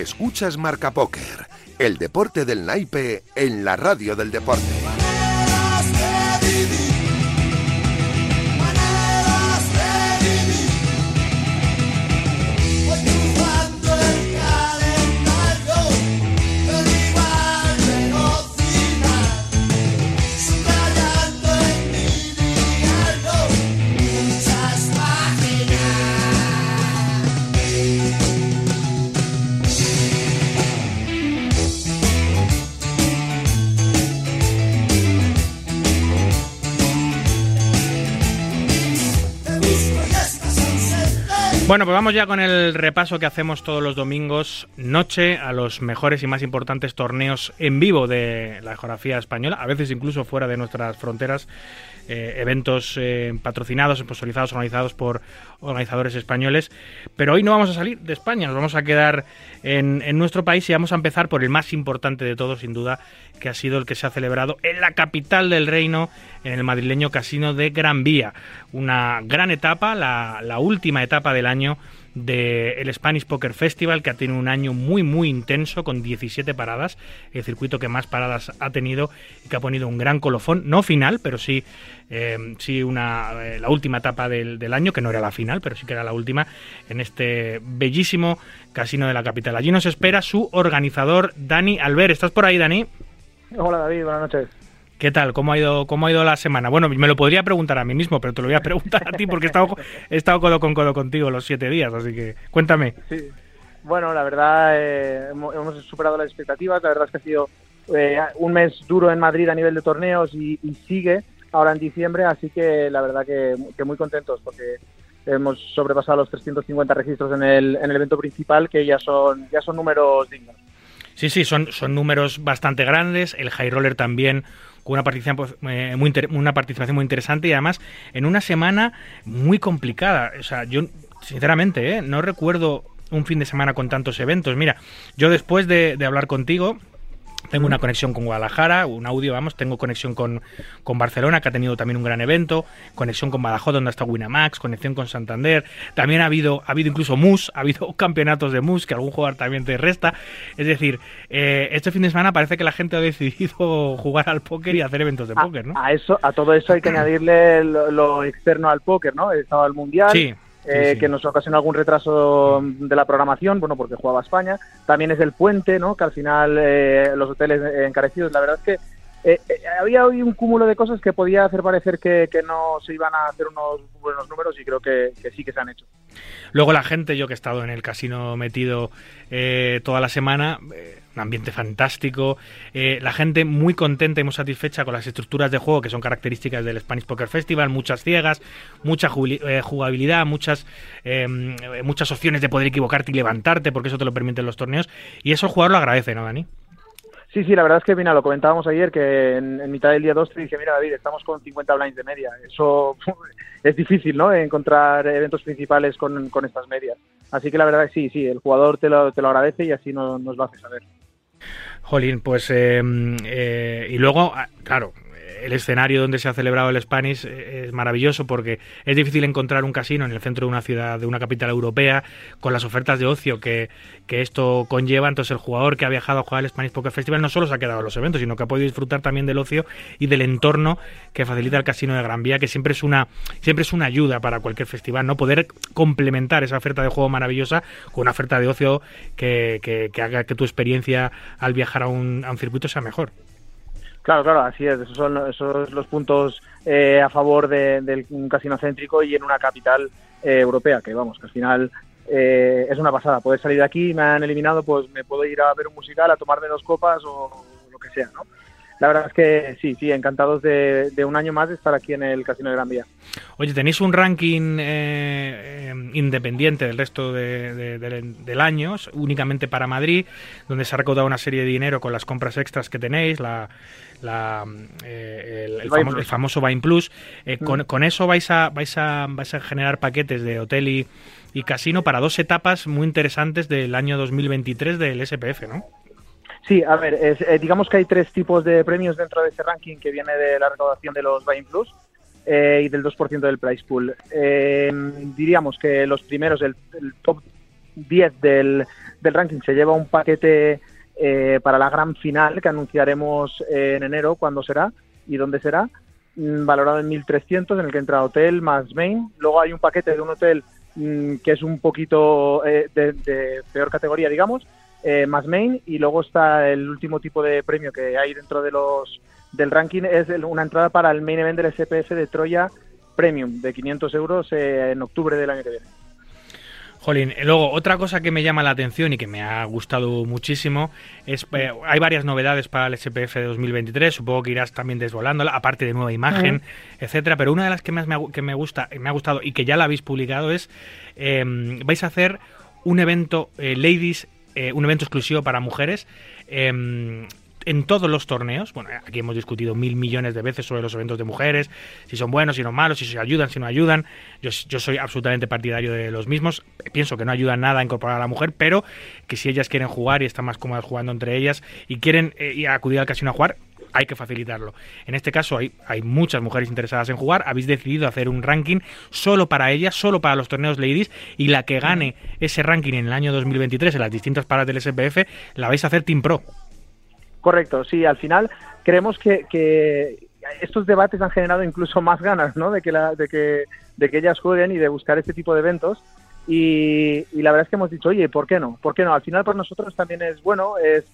Escuchas Marca Póker, el deporte del naipe en la radio del deporte. Bueno, pues vamos ya con el repaso que hacemos todos los domingos noche a los mejores y más importantes torneos en vivo de la geografía española, a veces incluso fuera de nuestras fronteras, eh, eventos eh, patrocinados, sponsorizados, organizados por organizadores españoles. Pero hoy no vamos a salir de España, nos vamos a quedar en, en nuestro país y vamos a empezar por el más importante de todos, sin duda, que ha sido el que se ha celebrado en la capital del reino, en el madrileño Casino de Gran Vía. Una gran etapa, la, la última etapa del año del Spanish Poker Festival, que ha tenido un año muy, muy intenso, con 17 paradas, el circuito que más paradas ha tenido y que ha ponido un gran colofón, no final, pero sí, eh, sí una, eh, la última etapa del, del año, que no era la final, pero sí que era la última, en este bellísimo casino de la capital. Allí nos espera su organizador, Dani Albert. ¿Estás por ahí, Dani? Hola David, buenas noches. ¿Qué tal? ¿Cómo ha ido, cómo ha ido la semana? Bueno, me lo podría preguntar a mí mismo, pero te lo voy a preguntar a ti porque he estado, he estado codo con codo contigo los siete días, así que cuéntame. Sí. Bueno, la verdad eh, hemos, superado las expectativas. La verdad es que ha sido eh, un mes duro en Madrid a nivel de torneos y, y sigue ahora en diciembre, así que la verdad que, que muy contentos porque hemos sobrepasado los 350 registros en el, en el evento principal, que ya son ya son números dignos. Sí, sí, son, son números bastante grandes. El high roller también con una participación, pues, eh, muy una participación muy interesante y además en una semana muy complicada. O sea, yo, sinceramente, ¿eh? no recuerdo un fin de semana con tantos eventos. Mira, yo después de, de hablar contigo, tengo una conexión con Guadalajara, un audio, vamos, tengo conexión con, con Barcelona, que ha tenido también un gran evento, conexión con Badajoz, donde está Winamax, conexión con Santander, también ha habido, ha habido incluso MUS, ha habido campeonatos de MUS, que algún jugador también te resta. Es decir, eh, este fin de semana parece que la gente ha decidido jugar al póker y hacer eventos de póker, ¿no? A eso, a todo eso hay que añadirle lo, lo externo al póker, ¿no? Estaba el mundial. Sí, eh, sí, sí. que nos ocasionó algún retraso de la programación, bueno, porque jugaba España. También es el puente, ¿no? Que al final eh, los hoteles encarecidos. La verdad es que eh, eh, había hoy un cúmulo de cosas que podía hacer parecer que, que no se iban a hacer unos buenos números y creo que, que sí que se han hecho. Luego la gente, yo que he estado en el casino metido eh, toda la semana, un ambiente fantástico, eh, la gente muy contenta y muy satisfecha con las estructuras de juego que son características del Spanish Poker Festival, muchas ciegas, mucha eh, jugabilidad, muchas, eh, muchas opciones de poder equivocarte y levantarte, porque eso te lo permiten los torneos, y eso el jugador lo agradece, ¿no, Dani? Sí, sí, la verdad es que, mira, lo comentábamos ayer, que en, en mitad del día 2 te dije, mira, David, estamos con 50 blinds de media. Eso es difícil, ¿no? Encontrar eventos principales con, con estas medias. Así que la verdad es que sí, sí, el jugador te lo, te lo agradece y así no- nos lo hace saber. Jolín, pues eh, eh, y luego, ah, claro, el escenario donde se ha celebrado el Spanish eh, es maravilloso porque es difícil encontrar un casino en el centro de una ciudad, de una capital europea, con las ofertas de ocio que, que esto conlleva. Entonces el jugador que ha viajado a jugar al Spanish Poker Festival no solo se ha quedado en los eventos, sino que ha podido disfrutar también del ocio y del entorno que facilita el casino de Gran Vía, que siempre es una, siempre es una ayuda para cualquier festival, ¿no? Poder complementar esa oferta de juego maravillosa con una oferta de ocio que, que- que haga que tu experiencia al viajar a un, a un circuito sea mejor. Claro, claro, así es. Esos son los puntos eh, a favor de, un casino céntrico y en una capital eh, europea, que vamos, que al final eh, es una pasada. Poder salir de aquí, me han eliminado, pues me puedo ir a ver un musical, a tomarme dos copas o lo que sea, ¿no? La verdad es que sí, sí, encantados de, un año más de estar aquí en el Casino de Gran Vía. Oye, ¿tenéis un ranking eh, eh, independiente del resto de- de- del año, únicamente para Madrid, donde se ha recaudado una serie de dinero con las compras extras que tenéis, la, la, eh, el, el El famo- Vine el Plus. famoso Vine Plus? Eh, con, Mm. con eso vais a, vais, a, vais a generar paquetes de hotel y, y casino para dos etapas muy interesantes del año 2023 del SPF, ¿no? Sí, a ver, es- eh, digamos que hay tres tipos de premios dentro de ese ranking que viene de la recaudación de los Buy-in Plus eh, y del 2% del price pool. Eh, diríamos que los primeros, el, el top 10 del, del ranking se lleva un paquete eh, para la gran final que anunciaremos eh, en enero cuándo será y dónde será, mm, valorado en 1.300 en el que entra hotel más main. Luego hay un paquete de un hotel mm, que es un poquito eh, de, peor categoría, digamos, eh, más main y luego está el último tipo de premio que hay dentro de los del ranking es el- una entrada para el main event del SPF de Troya Premium de 500 euros eh, en octubre del año que viene. Jolín, eh, luego otra cosa que me llama la atención y que me ha gustado muchísimo es eh, hay varias novedades para el SPF de 2023, supongo que irás también desvolándola, aparte de nueva imagen, Ujú. etcétera, pero una de las que más me ha, que me gusta, me ha gustado y que ya la habéis publicado es eh, vais a hacer un evento eh, ladies, eh, un evento exclusivo para mujeres eh, en todos los torneos, bueno, aquí hemos discutido mil millones de veces sobre los eventos de mujeres, si son buenos, si son malos, si se ayudan, si no ayudan. Yo, soy absolutamente partidario de los mismos. Pienso que no ayudan nada a incorporar a la mujer, pero que si ellas quieren jugar y están más cómodas jugando entre ellas y quieren eh, acudir al casino a jugar, hay que facilitarlo. En este caso hay, hay muchas mujeres interesadas en jugar. Habéis decidido hacer un ranking solo para ellas, solo para los torneos ladies, y la que gane ese ranking en el año 2023 en las distintas paradas del SPF, la vais a hacer Team Pro. Correcto, sí, al final creemos que, que estos debates han generado incluso más ganas, ¿no? De que, la- de que, de que ellas jueguen y de buscar este tipo de eventos. Y, y la verdad es que hemos dicho, oye, ¿por qué no? ¿Por qué no? Al final para nosotros también es bueno, es,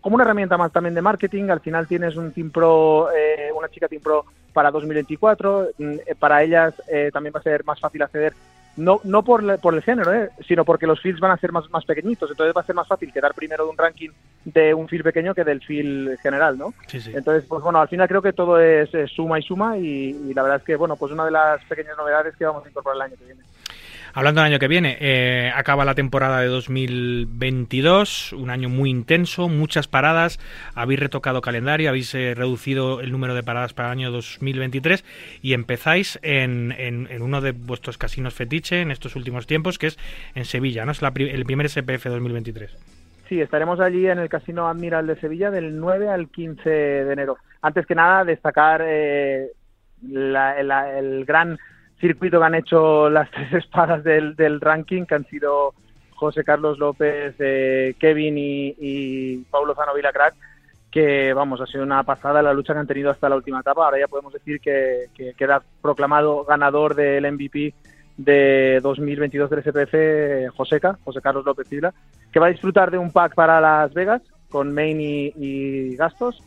como una herramienta más también de marketing. Al final tienes un Team Pro, eh, una chica Team Pro para 2024. mm, eh, Para ellas eh, también va a ser más fácil acceder no, no por, por el género, ¿eh? sino porque los fields van a ser más, más pequeñitos, entonces va a ser más fácil quedar primero de un ranking de un field pequeño que del field general, ¿no? Sí, sí. Entonces, pues bueno, al final creo que todo es, eh, suma y suma y, y la verdad es que, bueno, pues una de las pequeñas novedades que vamos a incorporar el año que viene. Hablando del año que viene, eh, acaba la temporada de 2022, un año muy intenso, muchas paradas, habéis retocado calendario, habéis eh, reducido el número de paradas para el año 2023 y empezáis en, en- uno de vuestros casinos fetiche en estos últimos tiempos, que es en Sevilla, ¿no? Es la el primer SPF 2023. Sí, estaremos allí en el Casino Admiral de Sevilla del 9 al 15 de enero. Antes que nada, destacar eh, la- el gran circuito que han hecho las tres espadas del, del ranking, que han sido José Carlos López, eh, Kevin y, y Paulo Zano Vilacrac, que vamos, ha sido una pasada la lucha que han tenido hasta la última etapa. Ahora ya podemos decir que, que queda proclamado ganador del MVP de 2022 del SPF Joseca, José Carlos López Fibla, que va a disfrutar de un pack para Las Vegas con main y, y gastos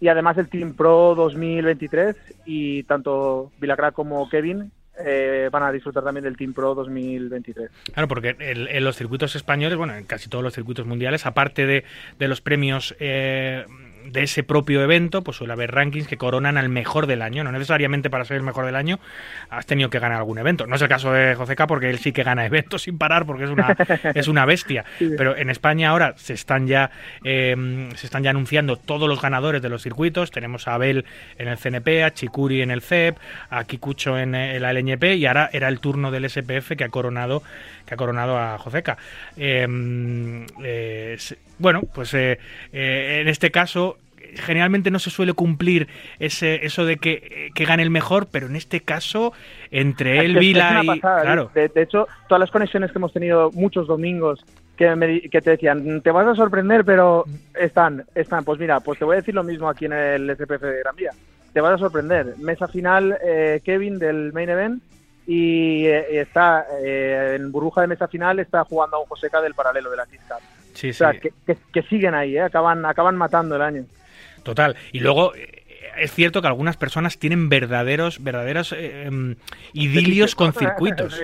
y además el Team Pro 2023 y tanto Vilacrac como Kevin eh, van a disfrutar también del Team Pro 2023. Claro, porque el- en los circuitos españoles, bueno, en casi todos los circuitos mundiales, aparte de, de los premios eh, de ese propio evento, pues suele haber rankings que coronan al mejor del año. No necesariamente para ser el mejor del año has tenido que ganar algún evento. No es el caso de Joseca porque él sí que gana eventos sin parar porque es una, es una bestia. Pero en España ahora se están ya eh, se están ya anunciando todos los ganadores de los circuitos. Tenemos a Abel en el CNP, a Chikuri en el CEP, a Kikucho en, la LNP y ahora era el turno del SPF que ha coronado que ha coronado a Joseca. Eh, eh, bueno, pues eh, eh, en este caso generalmente no se suele cumplir ese eso de que, que gane el mejor, pero en este caso entre él, es Vila y claro, de, de hecho, todas las conexiones que hemos tenido muchos domingos que, me que te decían, te vas a sorprender, pero están, están. Pues mira, pues te voy a decir lo mismo aquí en el SPF de Gran Vía. Te vas a sorprender. Mesa final, eh, Kevin del Main Event y eh, está eh, en burbuja de mesa final está jugando a un Joseca del paralelo de la Cup. Sí, o sea, que, que- que siguen ahí, ¿eh? acaban, acaban matando el año. Total. Y luego eh, es cierto que algunas personas tienen verdaderos, verdaderos eh, em, idilios con circuitos.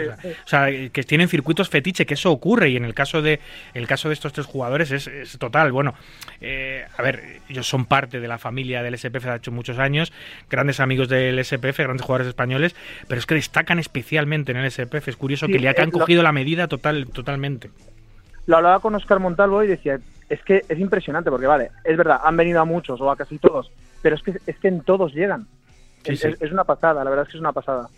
O sea, que tienen circuitos fetiche, que eso ocurre. Y en el caso de, el caso de estos tres jugadores es, es total. Bueno, eh, a ver, ellos son parte de la familia del SPF de hace muchos años, grandes amigos del SPF, grandes jugadores españoles, pero es que destacan especialmente en el SPF. Es curioso Sí, que le han lo- cogido la medida total, totalmente. Lo hablaba con Oscar Montalvo y decía, es que es impresionante porque, vale, es verdad, han venido a muchos o a casi todos, pero es que, es que en todos llegan. Sí, es, sí. es- es una pasada, la verdad es que es una pasada.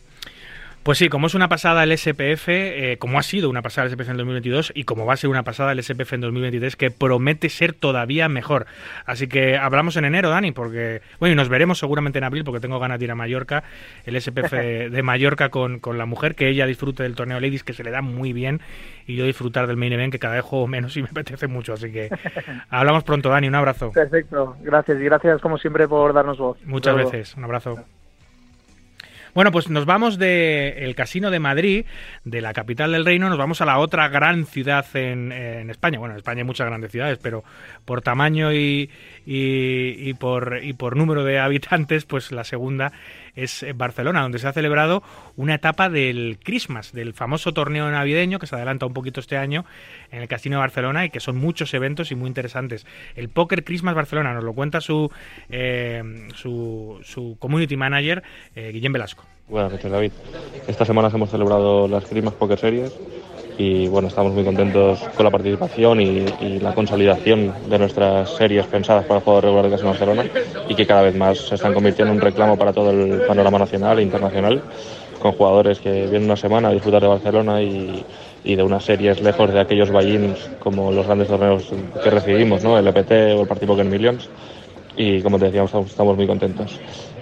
Pues sí, como es una pasada el SPF, eh, como ha sido una pasada el SPF en 2022 y como va a ser una pasada el SPF en 2023, que promete ser todavía mejor. Así que hablamos en enero, Dani, porque, bueno, y nos veremos seguramente en abril, porque tengo ganas de ir a Mallorca, el SPF de Mallorca con, con la mujer, que ella disfrute del torneo Ladies, que se le da muy bien, y yo disfrutar del main event, que cada vez juego menos y me apetece mucho. Así que hablamos pronto, Dani, un abrazo. Perfecto, gracias y gracias como siempre por darnos voz. Muchas veces, un abrazo. Bueno, pues nos vamos del Casino de Madrid, de la capital del reino, nos vamos a la otra gran ciudad en, en España. Bueno, en España hay muchas grandes ciudades, pero por tamaño y, y, y por, y por número de habitantes, pues la segunda es eh, Barcelona, donde se ha celebrado una etapa del Christmas, del famoso torneo navideño que se adelanta un poquito este año en el Casino de Barcelona y que son muchos eventos y muy interesantes. El Poker Christmas Barcelona nos lo cuenta su, eh, su, su community manager, eh, Velasco. Buenas noches, David. Esta semana hemos celebrado las Christmas Poker Series y bueno, estamos muy contentos con la participación y, y la consolidación de nuestras series pensadas para el juego regular de Casino Barcelona y que cada vez más se están convirtiendo en un reclamo para todo el panorama nacional e internacional con jugadores que vienen una semana a disfrutar de Barcelona y, y de unas series lejos de aquellos buy-ins como los grandes torneos que recibimos, ¿no? el EPT o el Party Poker Millions y como te decíamos estamos muy contentos.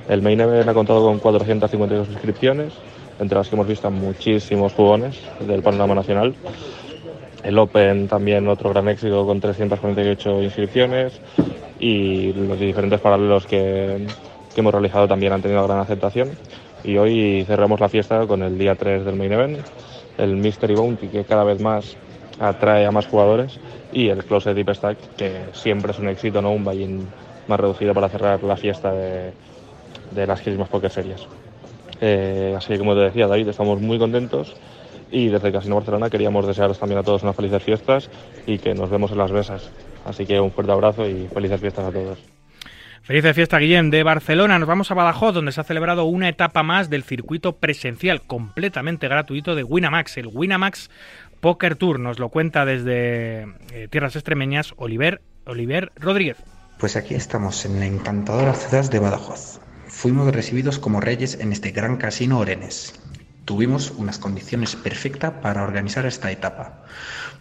El Main Event ha contado con 452 inscripciones, entre las que hemos visto muchísimos jugones del panorama nacional. El Open también otro gran éxito con 348 inscripciones y los diferentes paralelos que, que hemos realizado también han tenido gran aceptación. Y hoy cerramos la fiesta con el día 3 del Main Event, el Mystery Bounty que cada vez más atrae a más jugadores y el Closet Deep Stack que siempre es un éxito, ¿no? un buy-in más reducido para cerrar la fiesta de, de las Christmas Poker Series. Eh, así que como te decía David, estamos muy contentos y desde Casino Barcelona queríamos desearos también a todos unas felices fiestas y que nos vemos en las mesas. Así que un fuerte abrazo y felices fiestas a todos. Feliz fiesta, Guillem. De Barcelona nos vamos a Badajoz, donde se ha celebrado una etapa más del circuito presencial completamente gratuito de Winamax, el Winamax Poker Tour. Nos lo cuenta desde eh, Tierras Extremeñas Oliver, Oliver Rodríguez. Pues aquí estamos en la encantadora ciudad de Badajoz. Fuimos recibidos como reyes en este gran casino Orenes. Tuvimos unas condiciones perfectas para organizar esta etapa.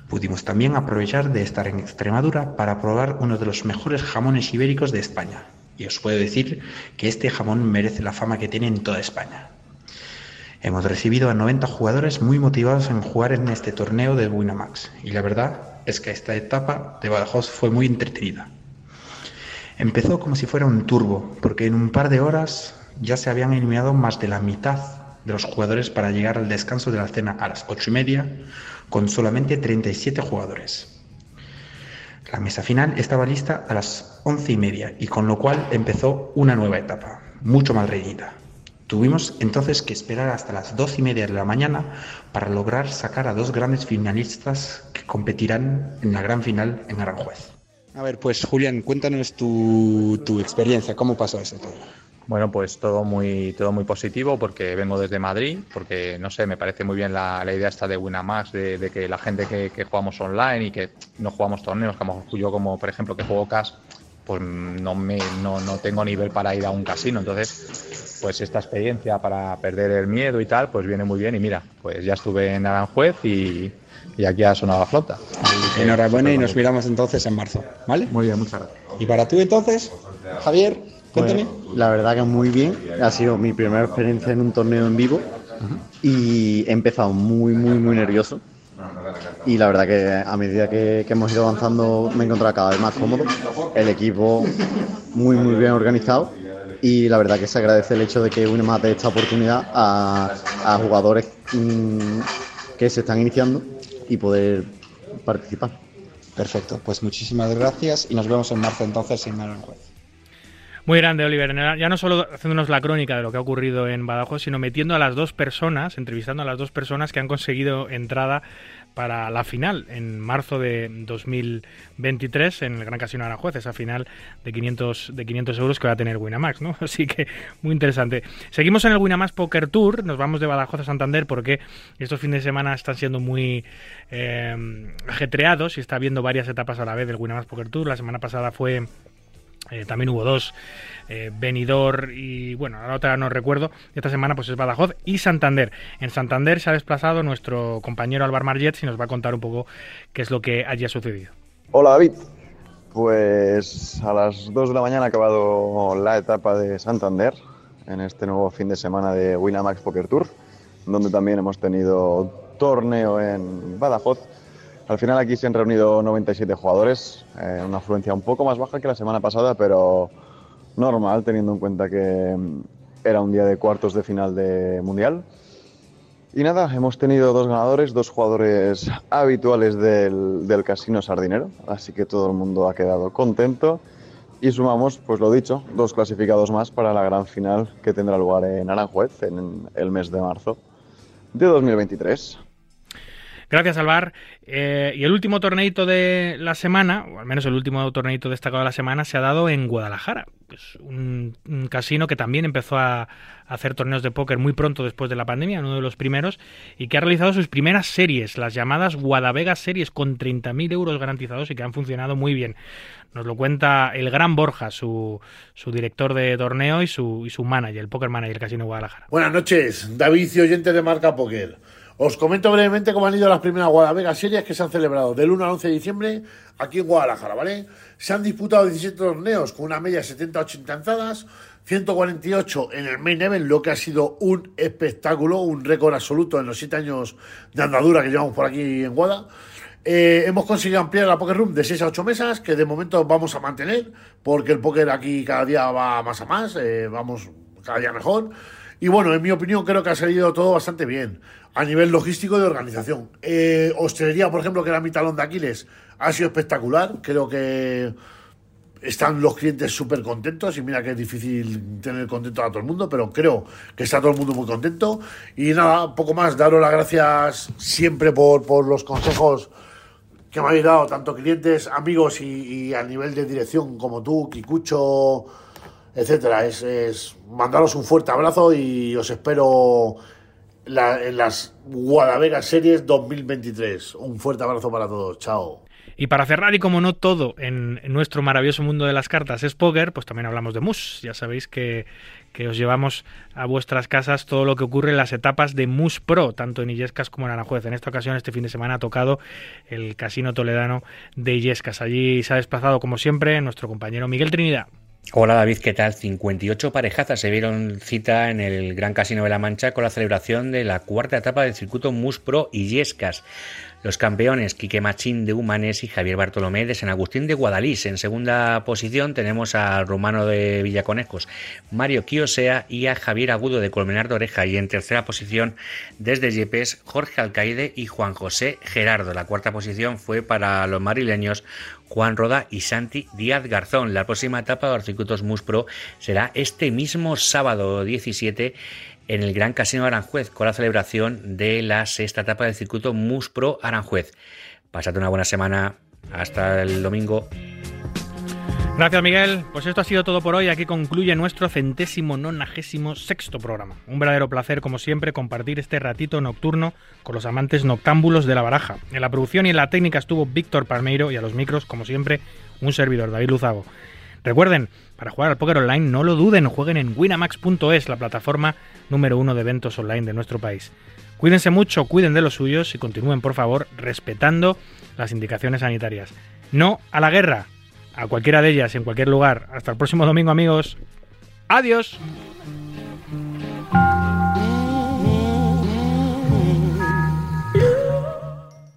Pudimos también aprovechar de estar en Extremadura para probar uno de los mejores jamones ibéricos de España. Y os puedo decir que este jamón merece la fama que tiene en toda España. Hemos recibido a 90 jugadores muy motivados en jugar en este torneo de Winamax. Y la verdad es que esta etapa de Badajoz fue muy entretenida. Empezó como si fuera un turbo, porque en un par de horas ya se habían eliminado más de la mitad de los jugadores para llegar al descanso de la cena a las ocho y media, con solamente 37 jugadores. La mesa final estaba lista a las once y media, y con lo cual empezó una nueva etapa, mucho más reñida. Tuvimos entonces que esperar hasta las doce y media de la mañana para lograr sacar a dos grandes finalistas que competirán en la gran final en Aranjuez. A ver, pues Julián, cuéntanos tu, experiencia, ¿cómo pasó eso todo? Bueno, pues todo muy, todo muy positivo porque vengo desde Madrid, porque no sé, me parece muy bien la, idea esta de Winamax, de, que la gente que, que jugamos online y que no jugamos torneos, como yo como por ejemplo que juego CAS, pues no, me, no, no tengo nivel para ir a un casino, entonces pues esta experiencia para perder el miedo y tal, pues viene muy bien. Y mira, pues ya estuve en Aranjuez y, y aquí ha sonado la flauta. Enhorabuena y nos miramos entonces en marzo, ¿vale? Muy bien, muchas gracias. ¿Y para tú entonces, Javier? Cuéntame. Pues, la verdad que muy bien. Ha sido mi primera experiencia en un torneo en vivo y he empezado muy, muy, muy nervioso. Y la verdad que a medida que, que hemos ido avanzando me he encontrado cada vez más cómodo. El equipo muy, muy bien organizado. Y la verdad que se agradece el hecho de que Winamax dé esta oportunidad a, a jugadores mm, que se están iniciando y poder participar. Perfecto, pues muchísimas gracias y nos vemos en marzo entonces en Aranjuez. Muy grande, Oliver. Ya no solo haciéndonos la crónica de lo que ha ocurrido en Badajoz, sino metiendo a las dos personas, entrevistando a las dos personas que han conseguido entrada para la final en marzo de 2023 en el Gran Casino Aranjuez, esa final de 500, de 500 euros que va a tener Winamax, ¿no? Así que muy interesante. Seguimos en el Winamax Poker Tour, nos vamos de Badajoz a Santander porque estos fines de semana están siendo muy eh, ajetreados y está habiendo varias etapas a la vez del Winamax Poker Tour. La semana pasada fue eh, también hubo dos, eh, y bueno, la otra no recuerdo. Esta semana pues es Badajoz y Santander. En Santander se ha desplazado nuestro compañero Álvaro Marget y nos va a contar un poco qué es lo que allí ha sucedido. Hola David, pues a las 2 de la mañana ha acabado la etapa de Santander en este nuevo fin de semana de Winamax Poker Tour, donde también hemos tenido torneo en Badajoz. Al final aquí se han reunido 97 jugadores, eh, una afluencia un poco más baja que la semana pasada, pero normal teniendo en cuenta que mm, era un día de cuartos de final de Mundial. Y nada, hemos tenido dos ganadores, dos jugadores habituales del, del casino sardinero, así que todo el mundo ha quedado contento. Y sumamos, pues lo dicho, dos clasificados más para la gran final que tendrá lugar en Aranjuez en el mes de marzo de 2023. Gracias, Alvar. Eh, y el último torneito de la semana, o al menos el último torneito destacado de la semana, se ha dado en Guadalajara. Un, casino que también empezó a, hacer torneos de póker muy pronto después de la pandemia, uno de los primeros, y que ha realizado sus primeras series, las llamadas Guadavega Series, con 30.000 euros garantizados y que han funcionado muy bien. Nos lo cuenta el gran Borja, su, su director de torneo y su, y su manager, el póker manager del Casino Guadalajara. Buenas noches, David y de Marca Poker. Os comento brevemente cómo han ido las primeras Guadavega Series que se han celebrado del 1 al 11 de diciembre aquí en Guadalajara, ¿vale? Se han disputado 17 torneos con una media de 70-80 entradas, 148 en el main event, lo que ha sido un espectáculo, un récord absoluto en los 7 años de andadura que llevamos por aquí en Guada. Eh, hemos conseguido ampliar la Poker Room de 6 a 8 mesas, que de momento vamos a mantener, porque el póker aquí cada día va más a más, eh, vamos cada día mejor. Y bueno, en mi opinión creo que ha salido todo bastante bien a nivel logístico y de organización. Eh, hostelería, por ejemplo, que era mi talón de Aquiles, ha sido espectacular. Creo que están los clientes súper contentos y mira que es difícil tener contento a todo el mundo, pero creo que está todo el mundo muy contento. Y nada, poco más, daros las gracias siempre por, por los consejos que me habéis dado, tanto clientes, amigos y, y a nivel de dirección como tú, Kikucho, etcétera. Es, es mandaros un fuerte abrazo y os espero la- en las Guadavega Series 2023. Un fuerte abrazo para todos. Chao. Y para cerrar, y como no todo en, en nuestro maravilloso mundo de las cartas es póker, pues también hablamos de mus. Ya sabéis que, que os llevamos a vuestras casas todo lo que ocurre en las etapas de Mus Pro, tanto en Illescas como en Aranjuez. En esta ocasión, este fin de semana, ha tocado el Casino Toledano de Illescas. Allí se ha desplazado, como siempre, nuestro compañero Miguel Trinidad. Hola David, ¿qué tal? 58 parejazas se vieron cita en el Gran Casino de la Mancha con la celebración de la cuarta etapa del circuito Mus Pro Illescas. Los campeones Quique Machín de Humanes y Javier Bartolomé de San Agustín de Guadalís. En segunda posición tenemos a Romano de Villaconejos, Mario Quiosea y a Javier Agudo de Colmenar de Oreja. Y en tercera posición, desde Yepes, Jorge Alcaide y Juan José Gerardo. La cuarta posición fue para los madrileños Juan Roda y Santi Díaz Garzón. La próxima etapa de los circuitos Mus Pro será este mismo sábado 17 en el Gran Casino de Aranjuez con la celebración de la sexta etapa del circuito Mus Pro Aranjuez. Pasad una buena semana. Hasta el domingo. Gracias, Miguel. Pues esto ha sido todo por hoy. Aquí concluye nuestro centésimo nonagésimo sexto programa. Un verdadero placer, como siempre, compartir este ratito nocturno con los amantes noctámbulos de la baraja. En la producción y en la técnica estuvo Víctor Palmeiro y a los micros, como siempre, un servidor, David Luzago. Recuerden, para jugar al póker online no lo duden, jueguen en winamax.es, la plataforma número uno de eventos online de nuestro país. Cuídense mucho, cuiden de los suyos y continúen, por favor, respetando las indicaciones sanitarias. No a la guerra, a cualquiera de ellas en cualquier lugar. Hasta el próximo domingo, amigos. Adiós.